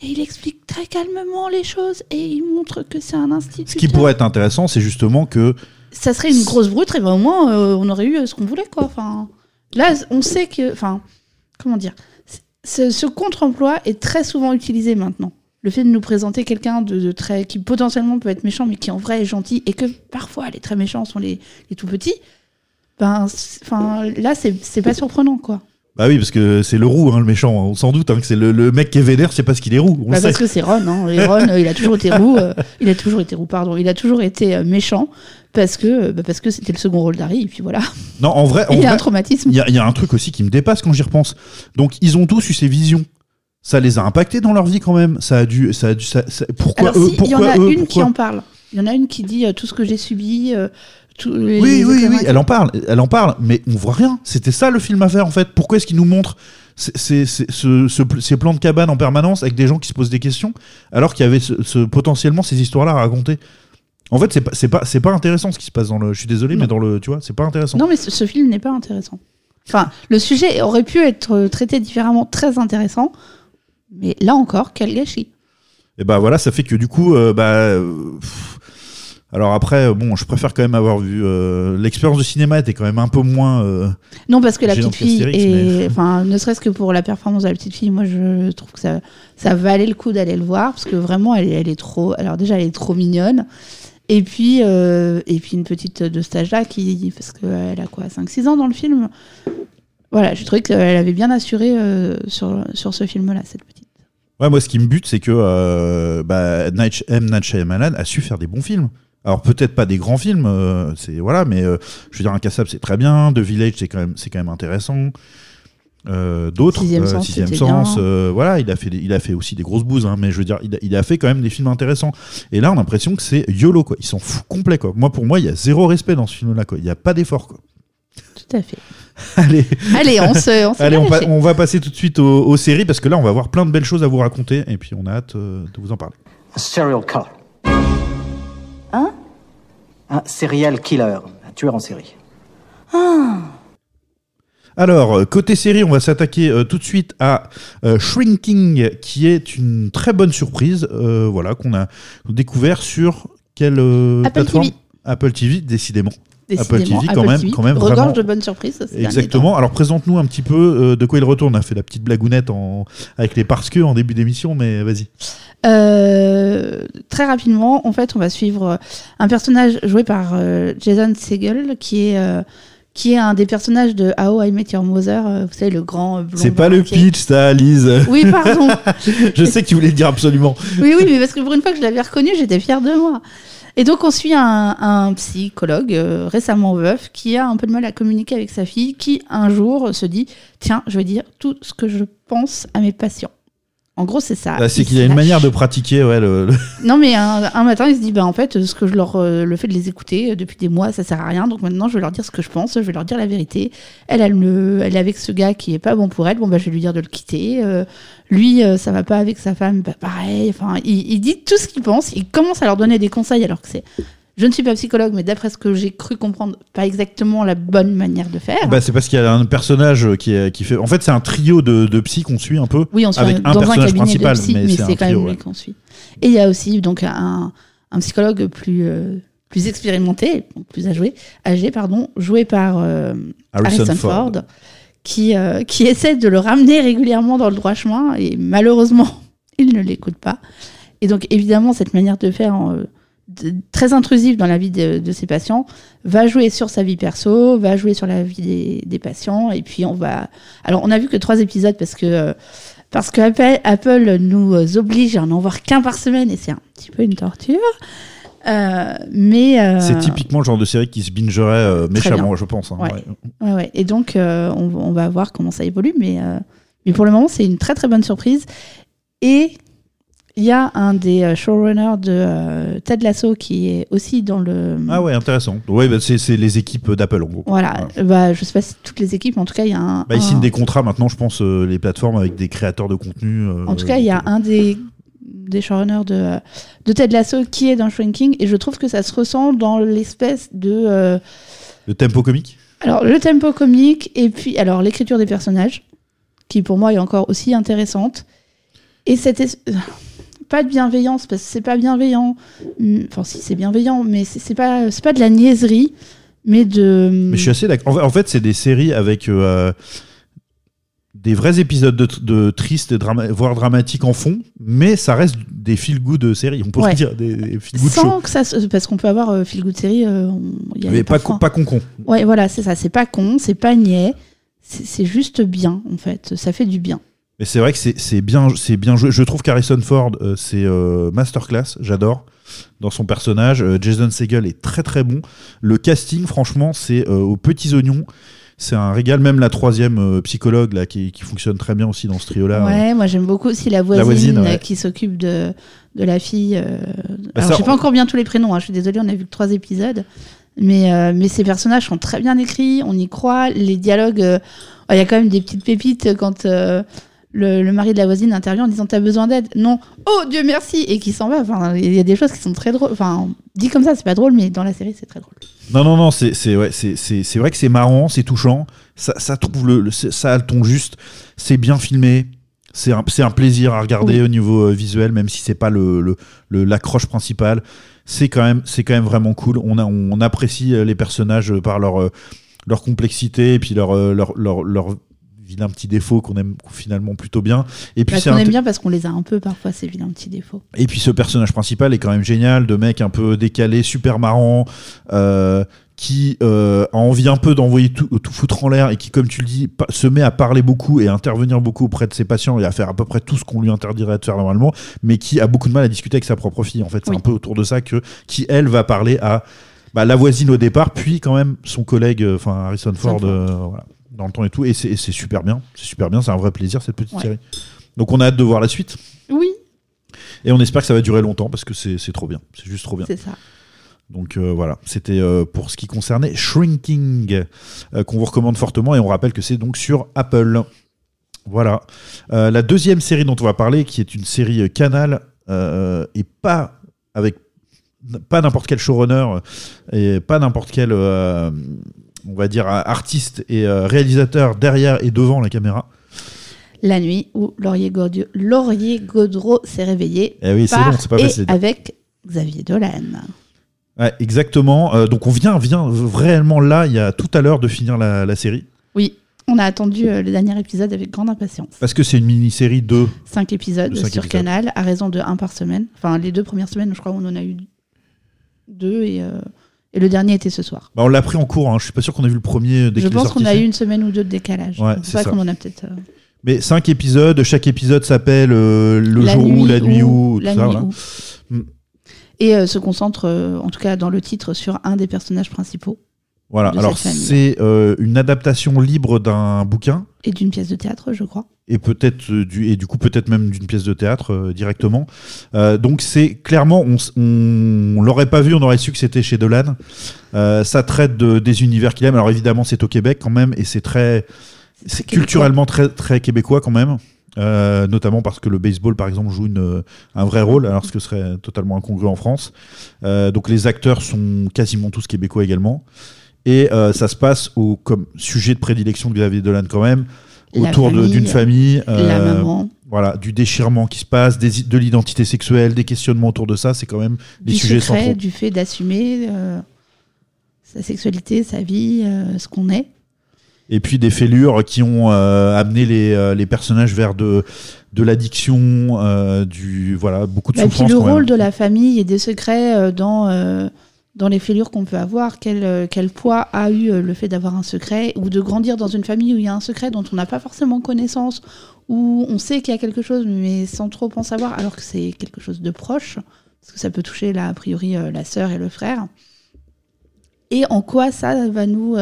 et il explique très calmement les choses et il montre que c'est un institut. Ce qui pourrait être intéressant, c'est justement que Ça serait une grosse brute, et ben au moins euh, on aurait eu ce qu'on voulait quoi. Enfin, là, on sait que, enfin, comment dire, ce, contre-emploi est très souvent utilisé maintenant. Le fait de nous présenter quelqu'un de, très qui potentiellement peut être méchant, mais qui en vrai est gentil, et que parfois les très méchants sont les, les tout petits. Ben, là, c'est pas surprenant quoi. Bah oui, parce que c'est le roux, hein, le méchant. On s'en doute hein, que c'est le, le mec qui est vénère, c'est parce qu'il est roux. On Bah, le parce sait. que c'est Ron, hein. Et Ron, euh, il a toujours été roux, euh, il a toujours été roux, pardon, il a toujours été euh, méchant parce que bah, parce que c'était le second rôle d'Harry, et puis voilà. Non, en vrai, en *laughs* il a vrai, un traumatisme. il y, a- y a un truc aussi qui me dépasse quand j'y repense. Donc, ils ont tous eu ces visions. Ça les a impactés dans leur vie quand même. Ça a dû, ça a dû. ça- ça- pourquoi Alors eux si, il y en a eux une qui en parle. Il y en a une qui dit euh, tout ce que j'ai subi. euh, tout- les- Oui, les oui, oui, elle en parle, elle en parle, mais on voit rien. C'était ça le film à faire en fait. Pourquoi est-ce qu'il nous montre ces, ces- ces- ce- ce- ces plans de cabane en permanence avec des gens qui se posent des questions, alors qu'il y avait ce, potentiellement ces histoires-là à raconter? En fait, c'est pas, c'est pas, c'est pas intéressant ce qui se passe dans le. Je suis désolé, Non. mais dans le, tu vois, c'est pas intéressant. Non, mais ce, ce film n'est pas intéressant. Enfin, le sujet aurait pu être euh, traité différemment, très intéressant. Mais là encore, quel gâchis. Et bah voilà, ça fait que du coup, euh, bah. euh, pff, alors après, euh, bon, je préfère quand même avoir vu. euh, L'expérience de cinéma était quand même un peu moins. euh, Non, parce que la petite fille, est... *laughs* enfin, ne serait-ce que pour la performance de la petite fille, moi je trouve que ça, ça valait le coup d'aller le voir parce que vraiment, elle, est- elle est trop. Alors déjà, elle est trop mignonne. Et puis, euh, et puis une petite de stage là qui, parce qu'elle a quoi, 5-6 ans dans le film. Voilà, j'ai trouvé qu'elle avait bien assuré sur, sur ce film-là, cette petite. Ouais, moi, ce qui me bute, c'est que bah, Night- M. Night Shyamalan a su faire des bons films. Alors peut-être pas des grands films, euh, c'est voilà, mais euh, je veux dire, Incassable, c'est très bien. The Village, c'est quand même, c'est quand même intéressant. Euh, D'autres, Sixième euh, Sens, Sixième Sens, euh, voilà, il a fait, des- il a fait aussi des grosses bouses, hein, mais je veux dire, il a, il a fait quand même des films intéressants. Et là, on a l'impression que c'est YOLO, quoi. Ils s'en foutent complet, quoi. Moi, pour moi, il y a zéro respect dans ce film-là, quoi. Il n'y a pas d'effort, quoi. Tout à fait. *laughs* Allez. Allez, on se, on se Allez, on, pa- on va passer tout de suite aux, aux séries parce que là, on va avoir plein de belles choses à vous raconter et puis on a hâte euh, de vous en parler. Un serial killer. Un serial killer, un tueur en série. Alors, euh, côté série, on va s'attaquer euh, tout de suite à euh, Shrinking, qui est une très bonne surprise, euh, voilà, qu'on a découvert sur quelle euh, Apple plateforme TV. Apple TV, décidément. Décidément, Apple TV, quand même, quand même regorge vraiment. de bonnes surprises. ces Exactement. Alors, présente-nous un petit peu euh, de quoi il retourne. On a fait la petite blagounette en... avec les parce que en début d'émission, mais vas-y. Euh, très rapidement, en fait, on va suivre un personnage joué par euh, Jason Segel, qui est euh, qui est un des personnages de How I Met Your Mother. euh, vous savez, le grand euh, blond. C'est pas le pitch, ça, Lise. Oui, pardon. *laughs* Je sais que tu voulais le dire absolument. oui, oui, mais parce que pour une fois que je l'avais reconnu, j'étais fière de moi. Et donc, on suit un, psychologue euh, récemment veuf qui a un peu de mal à communiquer avec sa fille, qui un jour se dit Tiens, je vais dire tout ce que je pense à mes patients. En gros, c'est ça. Ah, c'est Il qu'il y a une manière de pratiquer ouais, le, le- *laughs* Non, mais un, un matin, il se dit, bah, en fait, ce que je leur, euh, le fait de les écouter euh, depuis des mois, ça sert à rien. Donc maintenant, je vais leur dire ce que je pense, je vais leur dire la vérité. Elle, elle, me, elle est avec ce gars qui est pas bon pour elle. Bon, bah, je vais lui dire de le quitter. Euh, lui, euh, ça va pas avec sa femme, bah, pareil. Enfin, il, il dit tout ce qu'il pense. Il commence à leur donner des conseils alors que c'est. Je ne suis pas psychologue, mais d'après ce que j'ai cru comprendre, pas exactement la bonne manière de faire. Bah, c'est parce qu'il y a un personnage qui, est, qui fait. En fait, c'est un trio de, de psy qu'on suit un peu. Oui, on suit avec un dans un personnage cabinet principal, de psy, mais mais, c'est un c'est quand trio, même ouais. lui qu'on suit. Et il y a aussi donc un, un psychologue plus euh, plus expérimenté, donc plus âgé, âgé pardon, joué par euh, Harrison Ford. Qui euh, qui essaie de le ramener régulièrement dans le droit chemin et malheureusement *laughs* il ne l'écoute pas. Et donc évidemment cette manière de faire euh, très intrusive dans la vie de, de ses patients va jouer sur sa vie perso, va jouer sur la vie des, des patients et puis on va alors on a vu que trois épisodes parce que euh, parce que Apple, Apple nous oblige à n'en voir qu'un par semaine et c'est un petit peu une torture. Euh, mais euh, C'est typiquement le genre de série qui se bingerait euh, méchamment, je pense. hein, Ouais. ouais. Et donc, on, on va voir comment ça évolue. Mais, mais pour le moment, c'est une très très bonne surprise. Et il y a un des euh, showrunners de euh, Ted Lasso qui est aussi dans le. Ah ouais, intéressant. Ouais, bah, c'est les équipes d'Apple en gros. Voilà. Bah, je sais pas si toutes les équipes, en tout cas, il y a un. Bah, ils un- signent des contrats maintenant, je pense, euh, les plateformes avec des créateurs de contenu. euh, En tout cas, il y a un des, des showrunners de, de Ted Lasso qui est dans Shrinking. Et je trouve que ça se ressent dans l'espèce de. Le tempo comique? Alors, le tempo comique, et puis, alors, l'écriture des personnages, qui pour moi est encore aussi intéressante. Et euh, pas de bienveillance parce que c'est pas bienveillant. Hum, Enfin, si c'est bienveillant, mais c'est pas c'est pas de la niaiserie, mais de. Mais je suis assez d'accord. En fait- c'est des séries avec euh, des vrais épisodes de, de tristes, drama- voire dramatiques en fond, mais ça reste des feel-good séries. On pourrait Ouais. dire des, des feel-good shows. sans que ça se- parce qu'on peut avoir euh, feel good série euh, y Mais pas, con, pas con-con. Ouais, voilà, c'est ça. C'est pas con, c'est pas niais. C'est juste bien, en fait. Ça fait du bien. Mais c'est vrai que c'est bien, joué. Je trouve qu'Harrison Ford, euh, c'est euh, masterclass, j'adore dans son personnage. Euh, Jason Segel est très très bon. Le casting, franchement, c'est aux petits oignons. C'est un régal. Même la troisième psychologue là, qui, qui fonctionne très bien aussi dans ce trio-là. ouais, moi j'aime beaucoup aussi la voisine, voisine, ouais. qui s'occupe de, de la fille. Bah, Alors, je sais pas on- encore bien tous les prénoms, hein, je suis désolée, on a vu que trois épisodes. Mais, euh, mais ces personnages sont très bien écrits, on y croit. Les dialogues, euh, il y a quand même des petites pépites quand euh, le, le mari de la voisine intervient en disant T'as besoin d'aide Non, oh Dieu merci Et qui s'en va. Enfin, il y a des choses qui sont très drôles. Enfin, dit comme ça, c'est pas drôle, mais dans la série, c'est très drôle. Non, non, non, c'est c'est ouais, c'est- vrai que c'est marrant, c'est touchant, ça, ça trouve le, le- ça a le ton juste, c'est bien filmé, c'est un, un plaisir à regarder Oui. au niveau euh, visuel, même si c'est pas le l'accroche principale. C'est quand même c'est quand même vraiment cool. On a on apprécie euh, les personnages par leur euh, leur complexité et puis leur euh, leur leur, leur vilain petit défaut qu'on aime finalement plutôt bien. Et puis Bah, un- aime bien parce qu'on les a un peu parfois, ces vilains petits défauts. et puis ce personnage principal est quand même génial, de mec un peu décalé, super marrant, euh, qui euh, a envie un peu d'envoyer tout, tout foutre en l'air et qui, comme tu le dis, se met à parler beaucoup et à intervenir beaucoup auprès de ses patients et à faire à peu près tout ce qu'on lui interdirait de faire normalement, mais qui a beaucoup de mal à discuter avec sa propre fille. En fait, c'est Oui. un peu autour de ça que qui elle va parler à bah, la voisine au départ, puis quand même son collègue, euh, enfin Harrison Ford, Ford. euh, voilà, dans le temps et tout. Et c'est super bien, c'est super bien, c'est un vrai plaisir cette petite Ouais. série. Donc on a hâte de voir la suite. Oui, Et on espère que ça va durer longtemps parce que c'est trop bien. C'est juste trop bien. c'est ça. Donc euh, voilà, c'était euh, pour ce qui concernait Shrinking, euh, qu'on vous recommande fortement. Et on rappelle que c'est donc sur Apple. Voilà. La deuxième série dont on va parler, qui est une série Canal, et pas avec pas n'importe quel showrunner et pas n'importe quel, on va dire, artiste et euh, réalisateur derrière et devant la caméra. La nuit où Laurier, Gaudio- Laurier Gaudreau s'est réveillé. Eh oui, c'est par long, c'est pas et facile. avec Xavier Dolan. Ouais, exactement. Euh, donc on vient, vient réellement là, il y a tout à l'heure de finir la, la série. Oui, on a attendu euh, le dernier épisode avec grande impatience. Parce que c'est une mini-série de Cinq épisodes De cinq sur épisodes. Canal, à raison de un par semaine. Enfin, les deux premières semaines, je crois, on en a eu deux et, euh, et le dernier était ce soir. Bah, on l'a pris en cours, hein. je suis pas sûr qu'on a vu le premier dès je pense qu'on a eu une semaine ou deux de décalage. Ouais, c'est vrai qu'on en a peut-être. euh, Mais cinq épisodes, chaque épisode s'appelle euh, Le la jour où, la nuit où, tout la ça. nuit voilà. où. Mm. Et euh, se concentre, en tout cas dans le titre, sur un des personnages principaux Voilà. Alors c'est une adaptation libre d'un bouquin et d'une pièce de théâtre, je crois. Et peut-être euh, du et du coup peut-être même d'une pièce de théâtre euh, directement. Euh, donc c'est clairement on, on, on l'aurait pas vu, on aurait su que c'était chez Dolan. Euh, ça traite de, des univers qu'il aime. Alors évidemment c'est au Québec quand même et c'est très c'est culturellement très très québécois quand même. Euh, notamment parce que le baseball par exemple joue une, un vrai rôle alors ce que serait totalement incongru en France Euh, donc les acteurs sont quasiment tous québécois également et euh, ça se passe au comme sujet de prédilection de Xavier Dolan quand même autour famille, d'une famille la euh, maman, voilà, du déchirement qui se passe, des- de l'identité sexuelle, des questionnements autour de ça, c'est quand même des du sujets secret, centraux. du fait d'assumer euh, sa sexualité, sa vie, euh, ce qu'on est. Et puis des fêlures qui ont amené les, les personnages vers de, de l'addiction, du voilà, beaucoup de Bah, et puis souffrance. le même. rôle de la famille et des secrets dans, dans les fêlures qu'on peut avoir, quel, euh, poids a eu euh, le fait d'avoir un secret ou de grandir dans une famille où il y a un secret dont on n'a pas forcément connaissance, où on sait qu'il y a quelque chose mais sans trop en savoir alors que c'est quelque chose de proche, parce que ça peut toucher là a priori euh, la sœur et le frère. Et en quoi ça va nous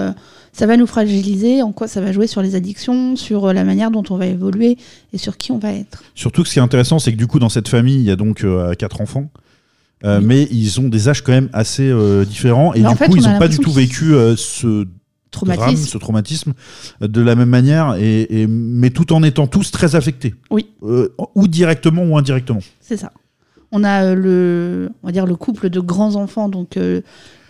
ça va nous fragiliser, en quoi ça va jouer sur les addictions, sur la manière dont on va évoluer et sur qui on va être? Surtout que ce qui est intéressant, c'est que du coup, dans cette famille, il y a donc quatre enfants. Euh, Oui. Mais ils ont des âges quand même assez euh, différents et Mais du fait, coup ils n'ont pas du tout vécu euh, ce drame, Traumatisme. ce traumatisme de la même manière, et, et- mais tout en étant tous très affectés, Oui. Ou directement ou indirectement. C'est ça. On a le, on va dire le couple de grands enfants, donc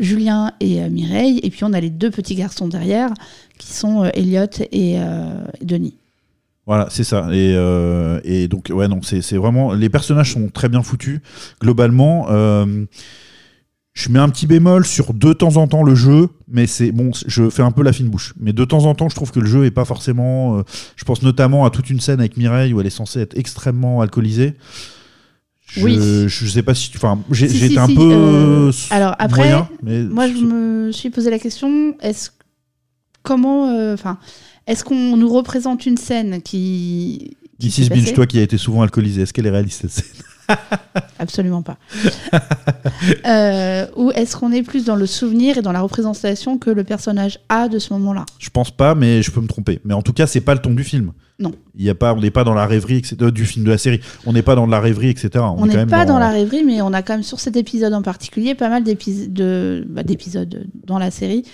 Julien et Mireille, et puis on a les deux petits garçons derrière, qui sont Elliot et Denis. Voilà, c'est ça. Et, euh, et donc, ouais, non, c'est vraiment. Les personnages sont très bien foutus. Globalement, euh, je mets un petit bémol sur de temps en temps le jeu, mais c'est bon, je fais un peu la fine bouche. Mais de temps en temps, je trouve que le jeu est pas forcément. euh, je pense notamment à toute une scène avec Mireille où elle est censée être extrêmement alcoolisée. Je, Oui. Je sais pas si. Enfin, j'ai Si, un si, peu. alors après, moyen, mais Moi, je me suis posé la question est-ce comment, enfin, est-ce qu'on nous représente une scène qui, qui s'est Binge, toi qui as été souvent alcoolisée, est-ce qu'elle est réaliste cette scène *laughs* Absolument pas. *laughs* Euh, ou est-ce qu'on est plus dans le souvenir et dans la représentation que le personnage a de ce moment-là? Je pense pas, mais je peux me tromper. Mais en tout cas, c'est pas le ton du film. Non. Il y a pas, on n'est pas dans la rêverie, etc. euh, Du film de la série. On n'est pas dans de la rêverie, etc. On n'est pas dans... la rêverie, mais on a quand même sur cet épisode en particulier pas mal bah, d'épisodes dans la série.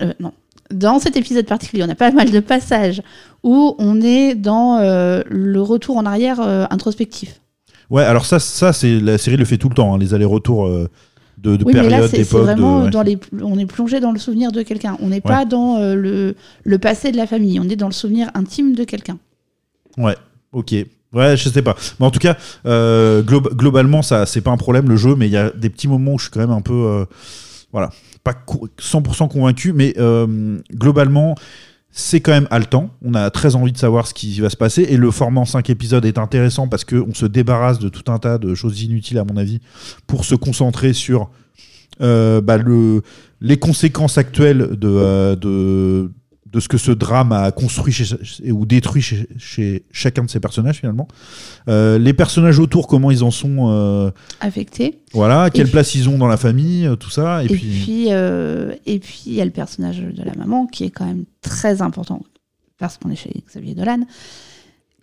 Euh, non. Dans cet épisode particulier, on a pas mal de passages où on est dans euh, le retour en arrière euh, introspectif. Ouais, alors ça, ça c'est la série le fait tout le temps, hein, les allers-retours euh, de, de oui, mais là, périodes, c'est c'est d'époques. vraiment de- ouais. dans les, on est plongé dans le souvenir de quelqu'un. On n'est pas dans euh, le, le passé de la famille. On est dans le souvenir intime de quelqu'un. Ouais, ok. Ouais, je sais pas. Mais en tout cas, glo- globalement, ça, c'est pas un problème le jeu, mais il y a des petits moments où je suis quand même un peu, voilà, pas co- 100% convaincu, mais euh, globalement, c'est quand même haletant. On a très envie de savoir ce qui va se passer, et le format en 5 épisodes est intéressant parce que on se débarrasse de tout un tas de choses inutiles, à mon avis, pour se concentrer sur euh, bah, le, les conséquences actuelles de, euh, de, de ce que ce drame a construit chez, ou détruit chez, chez chacun de ces personnages finalement. Euh, les personnages autour, comment ils en sont, euh, Affecté. voilà, quelle place ils ont dans la famille, euh, tout ça. Et, Et, puis, puis, euh, et puis, il y a le personnage de la maman qui est quand même très important parce qu'on est chez Xavier Dolan,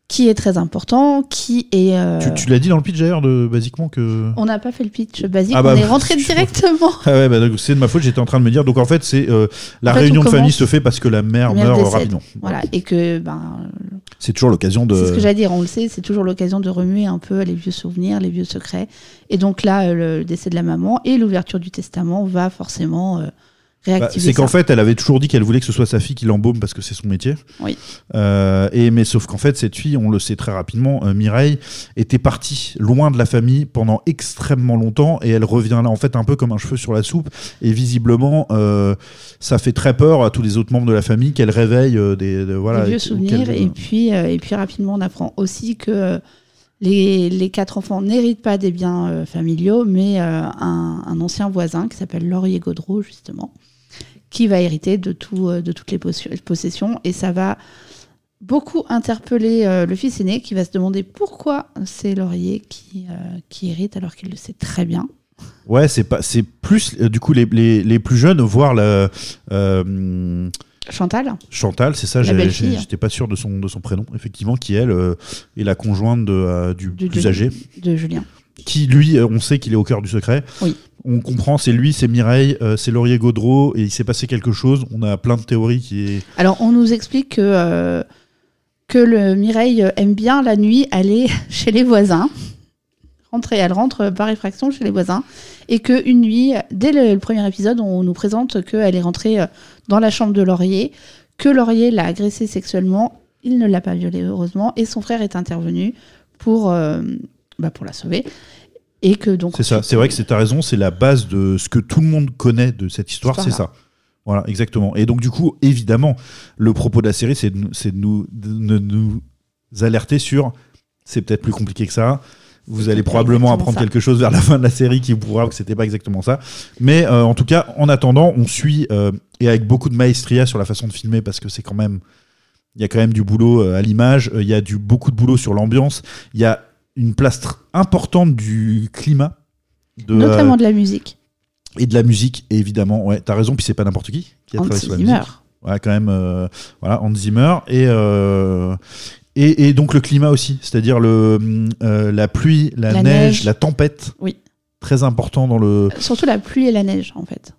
qui est très important, qui est. euh, tu, tu l'as dit dans le pitch d'ailleurs, de, basiquement que. On n'a pas fait le pitch basique, Ah bah, on est rentré *laughs* directement. Ah ouais, bah, c'est de ma faute, j'étais en train de me dire. Donc en fait, c'est euh, la En fait, réunion on de famille se fait parce que la mère, La mère meurt rapidement. Voilà, et que ben, C'est toujours l'occasion de. C'est ce que j'allais dire, on le sait, c'est toujours l'occasion de remuer un peu les vieux souvenirs, les vieux secrets. Et donc là, euh, le décès de la maman et l'ouverture du testament va forcément euh, Bah, c'est qu'en fait, elle avait toujours dit qu'elle voulait que ce soit sa fille qui l'embaume parce que c'est son métier. Oui. Euh, et mais sauf qu'en fait, cette fille, on le sait très rapidement, euh, Mireille était partie loin de la famille pendant extrêmement longtemps et elle revient là en fait un peu comme un cheveu sur la soupe. Et visiblement, euh, ça fait très peur à tous les autres membres de la famille qu'elle réveille des de- voilà des vieux ou souvenirs. Et puis, et puis rapidement, on apprend aussi que les, les quatre enfants n'héritent pas des biens euh, familiaux, mais euh, un, un ancien voisin qui s'appelle Laurier Gaudreau, justement, qui va hériter de, tout, euh, de toutes les possessions. Et ça va beaucoup interpeller euh, le fils aîné qui va se demander pourquoi c'est Laurier qui, euh, qui hérite alors qu'il le sait très bien. Ouais, c'est pas, c'est plus euh, du coup les, les, les plus jeunes voir la Chantal Chantal, c'est ça, j'étais pas sûr de son, de son prénom, effectivement, qui elle est la conjointe de, du de, plus âgé, de Julien. Qui lui, euh, on sait qu'il est au cœur du secret. Oui. On comprend, c'est lui, c'est Mireille, euh, c'est Laurier Gaudreau, et il s'est passé quelque chose. On a plein de théories qui est. Alors, on nous explique que, euh, que le Mireille aime bien la nuit aller *laughs* chez les voisins. Rentrer, elle rentre par effraction chez les voisins. Et qu'une nuit, dès le, le premier épisode, on nous présente qu'elle est rentrée dans la chambre de Laurier, que Laurier l'a agressée sexuellement. Il ne l'a pas violée, heureusement. Et son frère est intervenu pour, euh, bah, pour la sauver. Et que donc. C'est ça, c'est vrai que c'est ta raison, c'est la base de ce que tout le monde connaît de cette histoire, c'est ça. Voilà, exactement. Et donc, du coup, évidemment, le propos de la série, c'est de, nous- de nous, de nous alerter sur c'est peut-être plus compliqué que ça. Vous allez probablement apprendre ça. quelque chose vers la fin de la série qui vous prouvera que c'était pas exactement ça. Mais euh, en tout cas, en attendant, on suit euh, et avec beaucoup de maestria sur la façon de filmer parce que c'est quand même il y a quand même du boulot euh, à l'image, il y a du beaucoup de boulot sur l'ambiance, il y a une place importante du climat de, Notamment de la musique. et de la musique évidemment. Ouais, t'as raison, puis c'est pas n'importe qui qui a Hans travaillé sur la Zimmer. musique. Ouais, quand même, euh, voilà, Hans Zimmer et euh, et, et donc le climat aussi, c'est-à-dire le euh, la pluie, la, La neige, neige. la tempête. Oui. Très important dans le. Surtout la pluie et la neige, en fait.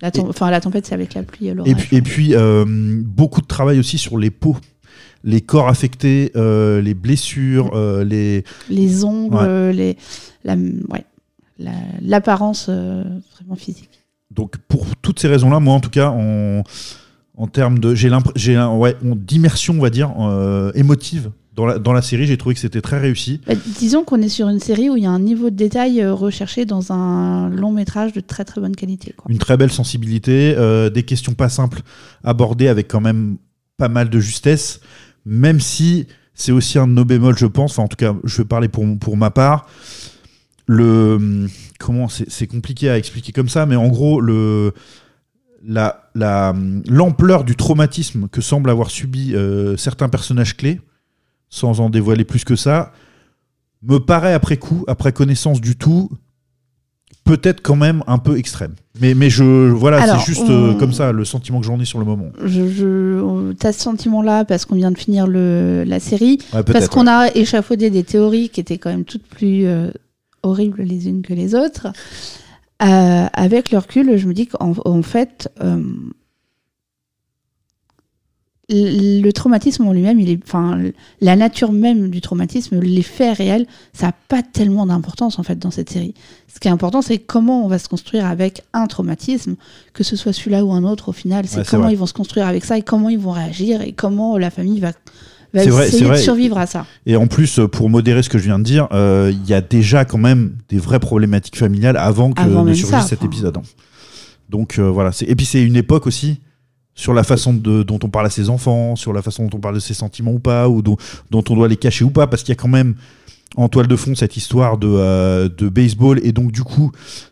La Enfin, la tempête, c'est avec la pluie et l'orage. Et puis, et puis beaucoup de travail aussi sur les peaux, les corps affectés, euh, les blessures, euh, les. les ongles, Ouais. euh, les, la, ouais, la- l'apparence vraiment physique. Donc pour toutes ces raisons-là, moi en tout cas, en, en termes de j'ai j'ai un- ouais on- d'immersion on va dire émotive dans la dans la série j'ai trouvé que c'était très réussi Bah, disons qu'on est sur une série où il y a un niveau de détail recherché dans un long métrage de très très bonne qualité. Quoi. une très belle sensibilité euh, des questions pas simples abordées avec quand même pas mal de justesse même si c'est aussi un de nos bémols je pense. Enfin en tout cas je vais parler pour ma part. Le comment c'est compliqué à expliquer comme ça mais en gros le la la- l'ampleur du traumatisme que semblent avoir subi euh, certains personnages clés sans en dévoiler plus que ça me paraît après coup après connaissance du tout peut-être quand même un peu extrême. Mais mais je voilà c'est juste euh, comme ça le sentiment que j'en ai sur le moment. Je, je, t'as ce sentiment-là parce qu'on vient de finir le, la série, Ouais, parce qu'on a échafaudé des théories qui étaient quand même toutes plus euh, horribles les unes que les autres. Euh, avec le recul, je me dis qu'en en fait, le traumatisme en lui-même, il est, enfin, la nature même du traumatisme, les faits réels, ça n'a pas tellement d'importance en fait dans cette série. Ce qui est important, c'est comment on va se construire avec un traumatisme, que ce soit celui-là ou un autre. Au final, c'est Ouais, comment vrai. ils vont se construire avec ça et comment ils vont réagir et comment la famille va, va C'est vrai, essayer de survivre à ça. Et en plus, euh, pour modérer ce que je viens de dire, euh, il y a déjà quand même des vraies problématiques familiales avant que Avant ne surgisse ça, cet épisode. hein. Donc euh, voilà. Et puis c'est une époque aussi sur la façon de- dont on parle à ses enfants, sur la façon dont on parle de ses sentiments ou pas, ou dont, dont on doit les cacher ou pas, parce qu'il y a quand même en toile de fond cette histoire de, euh, de baseball et donc du coup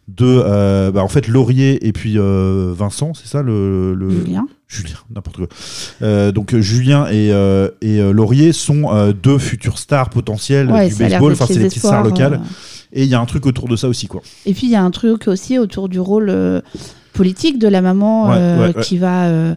de euh, bah, en fait Laurier et puis euh, Vincent, c'est ça le, le- Julien. Julien, n'importe quoi. Donc Julien et, et Laurier sont deux futures stars potentielles Ouais, du baseball. Enfin, c'est des petites stars locales. Et il y a un truc autour de ça aussi, quoi. Et puis il y a un truc aussi autour du rôle politique de la maman Ouais, euh, ouais, qui va euh,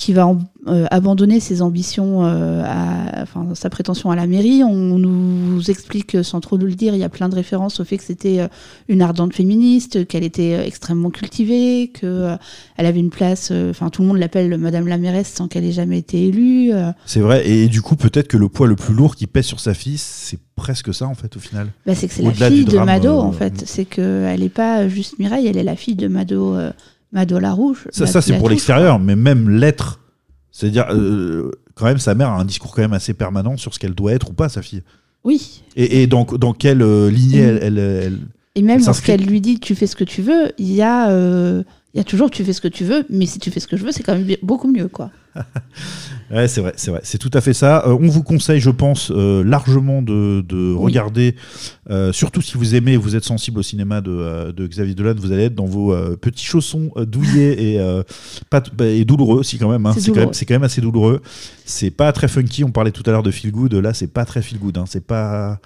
qui va euh, abandonner ses ambitions, euh, à, enfin sa prétention à la mairie. On nous explique sans trop nous le dire, il y a plein de références au fait que c'était euh, une ardente féministe, qu'elle était extrêmement cultivée, que euh, elle avait une place. Enfin tout le monde l'appelle Madame la mairesse sans qu'elle ait jamais été élue. C'est vrai. Et, du coup, peut-être que le poids le plus lourd qui pèse sur sa fille, c'est presque ça, en fait, au final. Bah, c'est que c'est la fille de Mado, en fait. C'est qu'elle n'est pas juste Mireille, elle est la fille de Mado, Mado la Rouge. Ça, ça c'est pour l'extérieur, mais même l'être. C'est-à-dire, euh, quand même, sa mère a un discours quand même assez permanent sur ce qu'elle doit être ou pas, sa fille. Oui. Et, et dans, dans quelle euh, lignée elle, elle, elle- Et même elle lorsqu'elle lui dit tu fais ce que tu veux, il y a, euh, il y a toujours tu fais ce que tu veux, mais si tu fais ce que je veux, c'est quand même beaucoup mieux, quoi. Ouais, c'est vrai, c'est vrai, c'est tout à fait ça. Euh, on vous conseille, je pense, euh, largement de, de regarder, euh, surtout si vous aimez, et vous êtes sensible au cinéma de, de Xavier Dolan, vous allez être dans vos petits chaussons douillés et, pas bah, et douloureux aussi quand même. hein. C'est C'est quand, douloureux. même- c'est quand même assez douloureux. C'est pas très funky. On parlait tout à l'heure de feel good. Là, c'est pas très feel good. hein. C'est pas.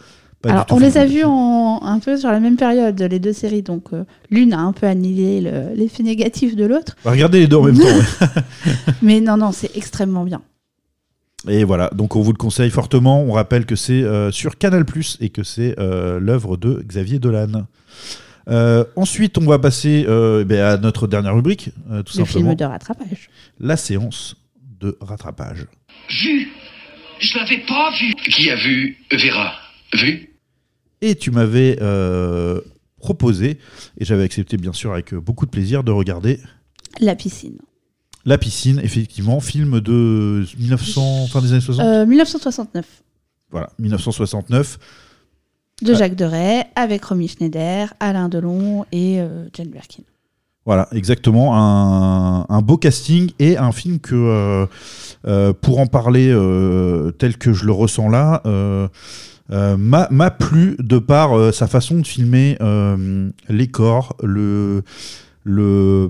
Pas du Alors, tout on les a vus en, un peu sur la même période, les deux séries. Donc, euh, l'une a un peu annihilé le- l'effet négatif de l'autre. On va regarder les deux en même temps. ouais. *laughs* Mais non, non, c'est extrêmement bien. Et voilà, donc on vous le conseille fortement. On rappelle que c'est euh, sur Canal et que c'est euh, l'œuvre de Xavier Dolan. Euh, ensuite, on va passer euh, ben, à notre dernière rubrique, euh, tout Le simplement. film de rattrapage. La séance de rattrapage. Vu Je l'avais pas vu. Qui a vu Vera? Vu? Et tu m'avais euh, proposé, et j'avais accepté bien sûr avec euh, beaucoup de plaisir, de regarder La piscine. La piscine, effectivement, film de 1900, fin des années 60. Euh, 1969. Voilà, 1969. De. Jacques Deray, avec Romy Schneider, Alain Delon et euh, Jane Birkin. Voilà, exactement. Un, un beau casting et un film que, euh, pour en parler tel que je le ressens là, m'a m'a plu de par euh, sa façon de filmer euh, les corps, le, le,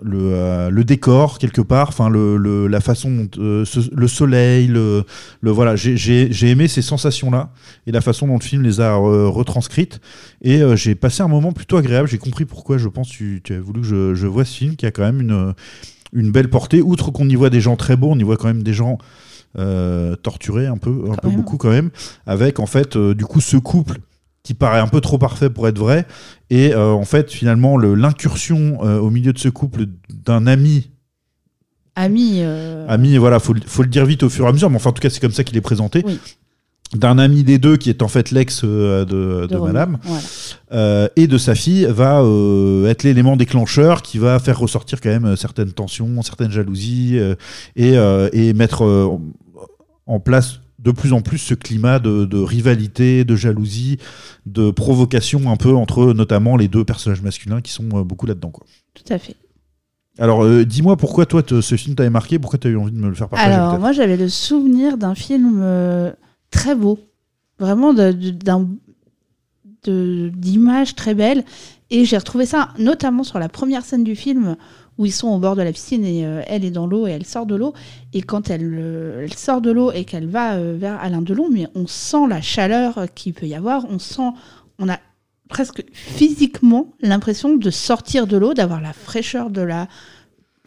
le, euh, décor quelque part, enfin le, le- la façon euh, le soleil, le, voilà, j'ai- j'ai aimé ces sensations là et la façon dont le film les a euh, retranscrites et euh, j'ai passé un moment plutôt agréable. J'ai compris pourquoi je pense tu, tu as voulu que je, je vois ce film qui a quand même une, une belle portée. Outre qu'on y voit des gens très beaux, on y voit quand même des gens euh, torturés un peu, un peu même. beaucoup quand même, avec en fait euh, du coup ce couple qui paraît un peu trop parfait pour être vrai et euh, en fait finalement le- l'incursion au milieu de ce couple d'un ami Ami. ami voilà faut, faut le dire vite au fur et à mesure mais enfin en tout cas c'est comme ça qu'il est présenté Oui. d'un ami des deux qui est en fait l'ex de, madame voilà. euh, et de sa fille va euh, être l'élément déclencheur qui va faire ressortir quand même certaines tensions, certaines jalousies euh, et, et mettre en place de plus en plus ce climat de, de rivalité, de jalousie, de provocation un peu entre notamment les deux personnages masculins qui sont euh, beaucoup là-dedans. Quoi. Tout à fait. Alors euh, dis-moi pourquoi toi te- ce film t'avait marqué, pourquoi tu as eu envie de me le faire partager Alors, moi, j'avais le souvenir d'un film euh, très beau, vraiment de- de- d'un- de- d'images très belles. Et j'ai retrouvé ça notamment sur la première scène du film où ils sont au bord de la piscine et euh, elle est dans l'eau et elle sort de l'eau. Et quand elle, euh, sort de l'eau et qu'elle va euh, vers Alain Delon, mais on sent la chaleur qu'il peut y avoir, on sent, on a presque physiquement l'impression de sortir de l'eau, d'avoir la fraîcheur de la.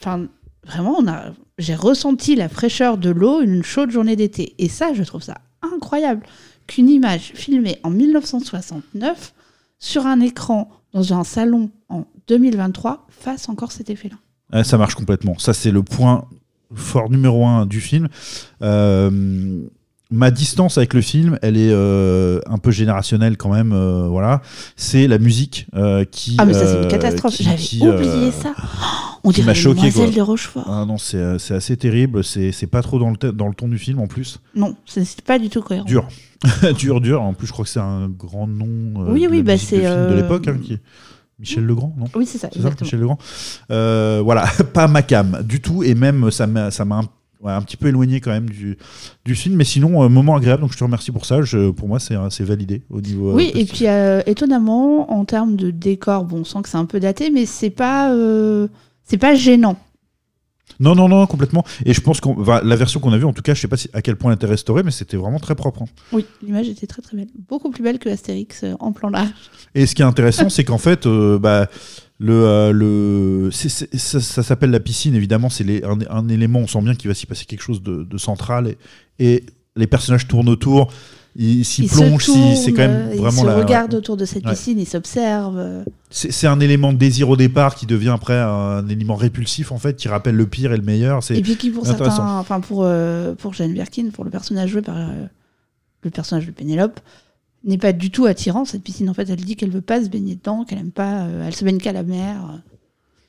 Enfin, vraiment, on a, j'ai ressenti la fraîcheur de l'eau une chaude journée d'été. Et ça, je trouve ça incroyable qu'une image filmée en 1969 sur un écran dans un salon en 2023 fasse encore cet effet-là. Ouais, ça marche complètement. Ça, c'est le point fort numéro un du film. Euh, ma distance avec le film, elle est euh, un peu générationnelle quand même. euh, voilà, c'est la musique euh, qui. Ah, mais ça, c'est une euh, catastrophe. J'avais oublié euh, ça. On dirait choqué, quoi. de Rochefort. Ah non, c'est euh, assez terrible. C'est pas trop dans le, te- dans le ton du film en plus. Non, c'est pas du tout cohérent. Dur. *laughs* dur, dur. En plus, je crois que c'est un grand nom euh, Oui, de oui, bah, c'est, de euh, l'époque. hein, qui Michel Legrand, non? Oui, c'est ça, C'est ça, exactement. Michel Legrand. Euh, voilà, *laughs* pas ma cam du tout. Et même, ça m'a ça m'a un, ouais, un petit peu éloigné quand même du, du film. Mais sinon, euh, moment agréable. Donc, je te remercie pour ça. Je, pour moi, c'est c'est validé au niveau. euh, Oui, et puis euh, étonnamment, en termes de décor, bon, on sent que c'est un peu daté, mais c'est pas, euh, c'est pas gênant. Non, non, non, complètement. Et je pense que la version qu'on a vue, en tout cas, je sais pas si, à quel point elle était restaurée, mais c'était vraiment très propre. hein. Oui, l'image était très très belle, beaucoup plus belle que Astérix euh, en plan large. Et ce qui est intéressant, c'est qu'en fait, euh, bah, le, euh, le, c'est- c'est- ça, ça s'appelle la piscine, évidemment, c'est les- un, un élément, on sent bien qu'il va s'y passer quelque chose de, de central. Et, et les personnages tournent autour, ils s'y tournent, c'est quand même vraiment Ils se la. regardent autour de cette Ouais. piscine, ils s'observent. euh. C'est un élément de désir au départ qui devient après un élément répulsif, en fait, qui rappelle le pire et le meilleur. Et puis qui pour certains, enfin pour euh, pour Jane Birkin, pour le personnage joué par euh, le personnage de Pénélope, n'est pas du tout attirant cette piscine. En fait, elle dit qu'elle veut pas se baigner dedans, qu'elle aime pas, euh, elle se baigne qu'à la mer.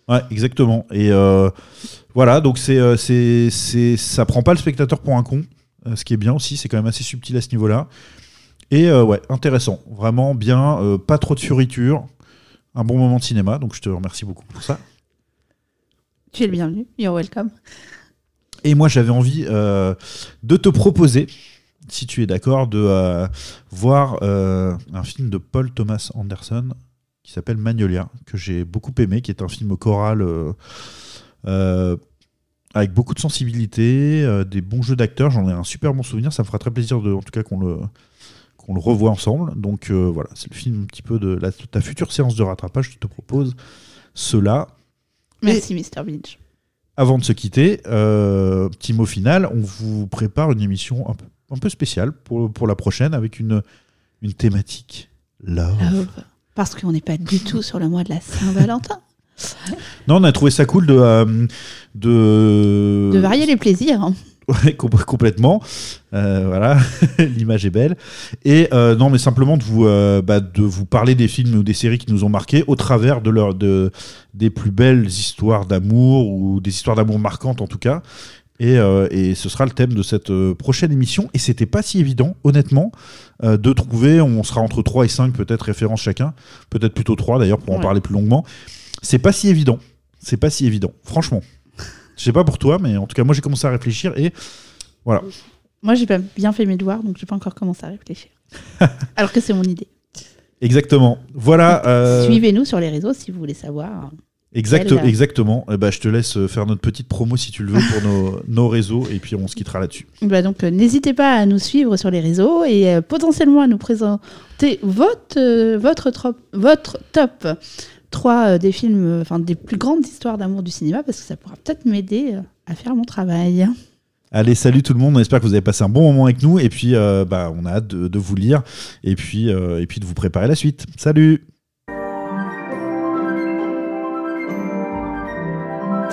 Ouais, exactement. Et euh, voilà, donc c'est, c'est, c'est, ça prend pas le spectateur pour un con, ce qui est bien aussi, c'est quand même assez subtil à ce niveau-là. Et euh, ouais, intéressant, vraiment bien, euh, pas trop de fioritures, un bon moment de cinéma, donc je te remercie beaucoup pour ça. Tu es le bienvenu, you're welcome. Et moi, j'avais envie euh, de te proposer, si tu es d'accord, de euh, voir euh, un film de Paul Thomas Anderson qui s'appelle Magnolia, que j'ai beaucoup aimé, qui est un film choral euh, euh, avec beaucoup de sensibilité, euh, des bons jeux d'acteurs. J'en ai un super bon souvenir. Ça me fera très plaisir, de, en tout cas, qu'on le qu'on le revoie ensemble. Donc euh, voilà, c'est le film un petit peu de la, ta future séance de rattrapage. Je te propose cela. Merci, Mr. Beach. Avant de se quitter, euh, petit mot final, on vous prépare une émission un peu, un peu spéciale pour, pour la prochaine avec une, une thématique love. Love. Parce qu'on n'est pas du tout sur le mois de la Saint-Valentin. Non, on a trouvé ça cool de. euh, de... De varier les plaisirs. hein. Ouais, com- complètement. Euh, voilà, *laughs* l'image est belle. Et euh, non, mais simplement de vous, euh, bah, de vous parler des films ou des séries qui nous ont marqués au travers de leur, de, des plus belles histoires d'amour ou des histoires d'amour marquantes en tout cas. Et, et ce sera le thème de cette prochaine émission. Et c'était pas si évident, honnêtement, de trouver. On sera entre 3 et 5 peut-être références chacun. Peut-être plutôt 3 d'ailleurs pour en parler plus longuement. C'est pas si évident. C'est pas si évident, franchement. Je sais pas pour toi, mais en tout cas, moi j'ai commencé à réfléchir et voilà. Moi, j'ai pas bien fait mes devoirs, donc j'ai pas encore commencé à réfléchir. *laughs* Alors que c'est mon idée. Exactement. Voilà. euh, Suivez-nous sur les réseaux si vous voulez savoir. exact- Quelle- exactement. Eh ben, je te laisse faire notre petite promo si tu le veux pour nos, *laughs* nos réseaux et puis on se quittera là-dessus. Bah donc, euh, n'hésitez pas à nous suivre sur les réseaux et euh, potentiellement à nous présenter votre, euh, votre, trop- votre top 3 des films, euh, enfin des plus grandes histoires d'amour du cinéma, parce que ça pourra peut-être m'aider euh, à faire mon travail. Allez, salut tout le monde. On espère que vous avez passé un bon moment avec nous et puis euh, bah, on a hâte de, de vous lire et puis, euh, et puis de vous préparer la suite. Salut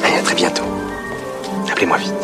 Allez, à très bientôt. Appelez-moi vite.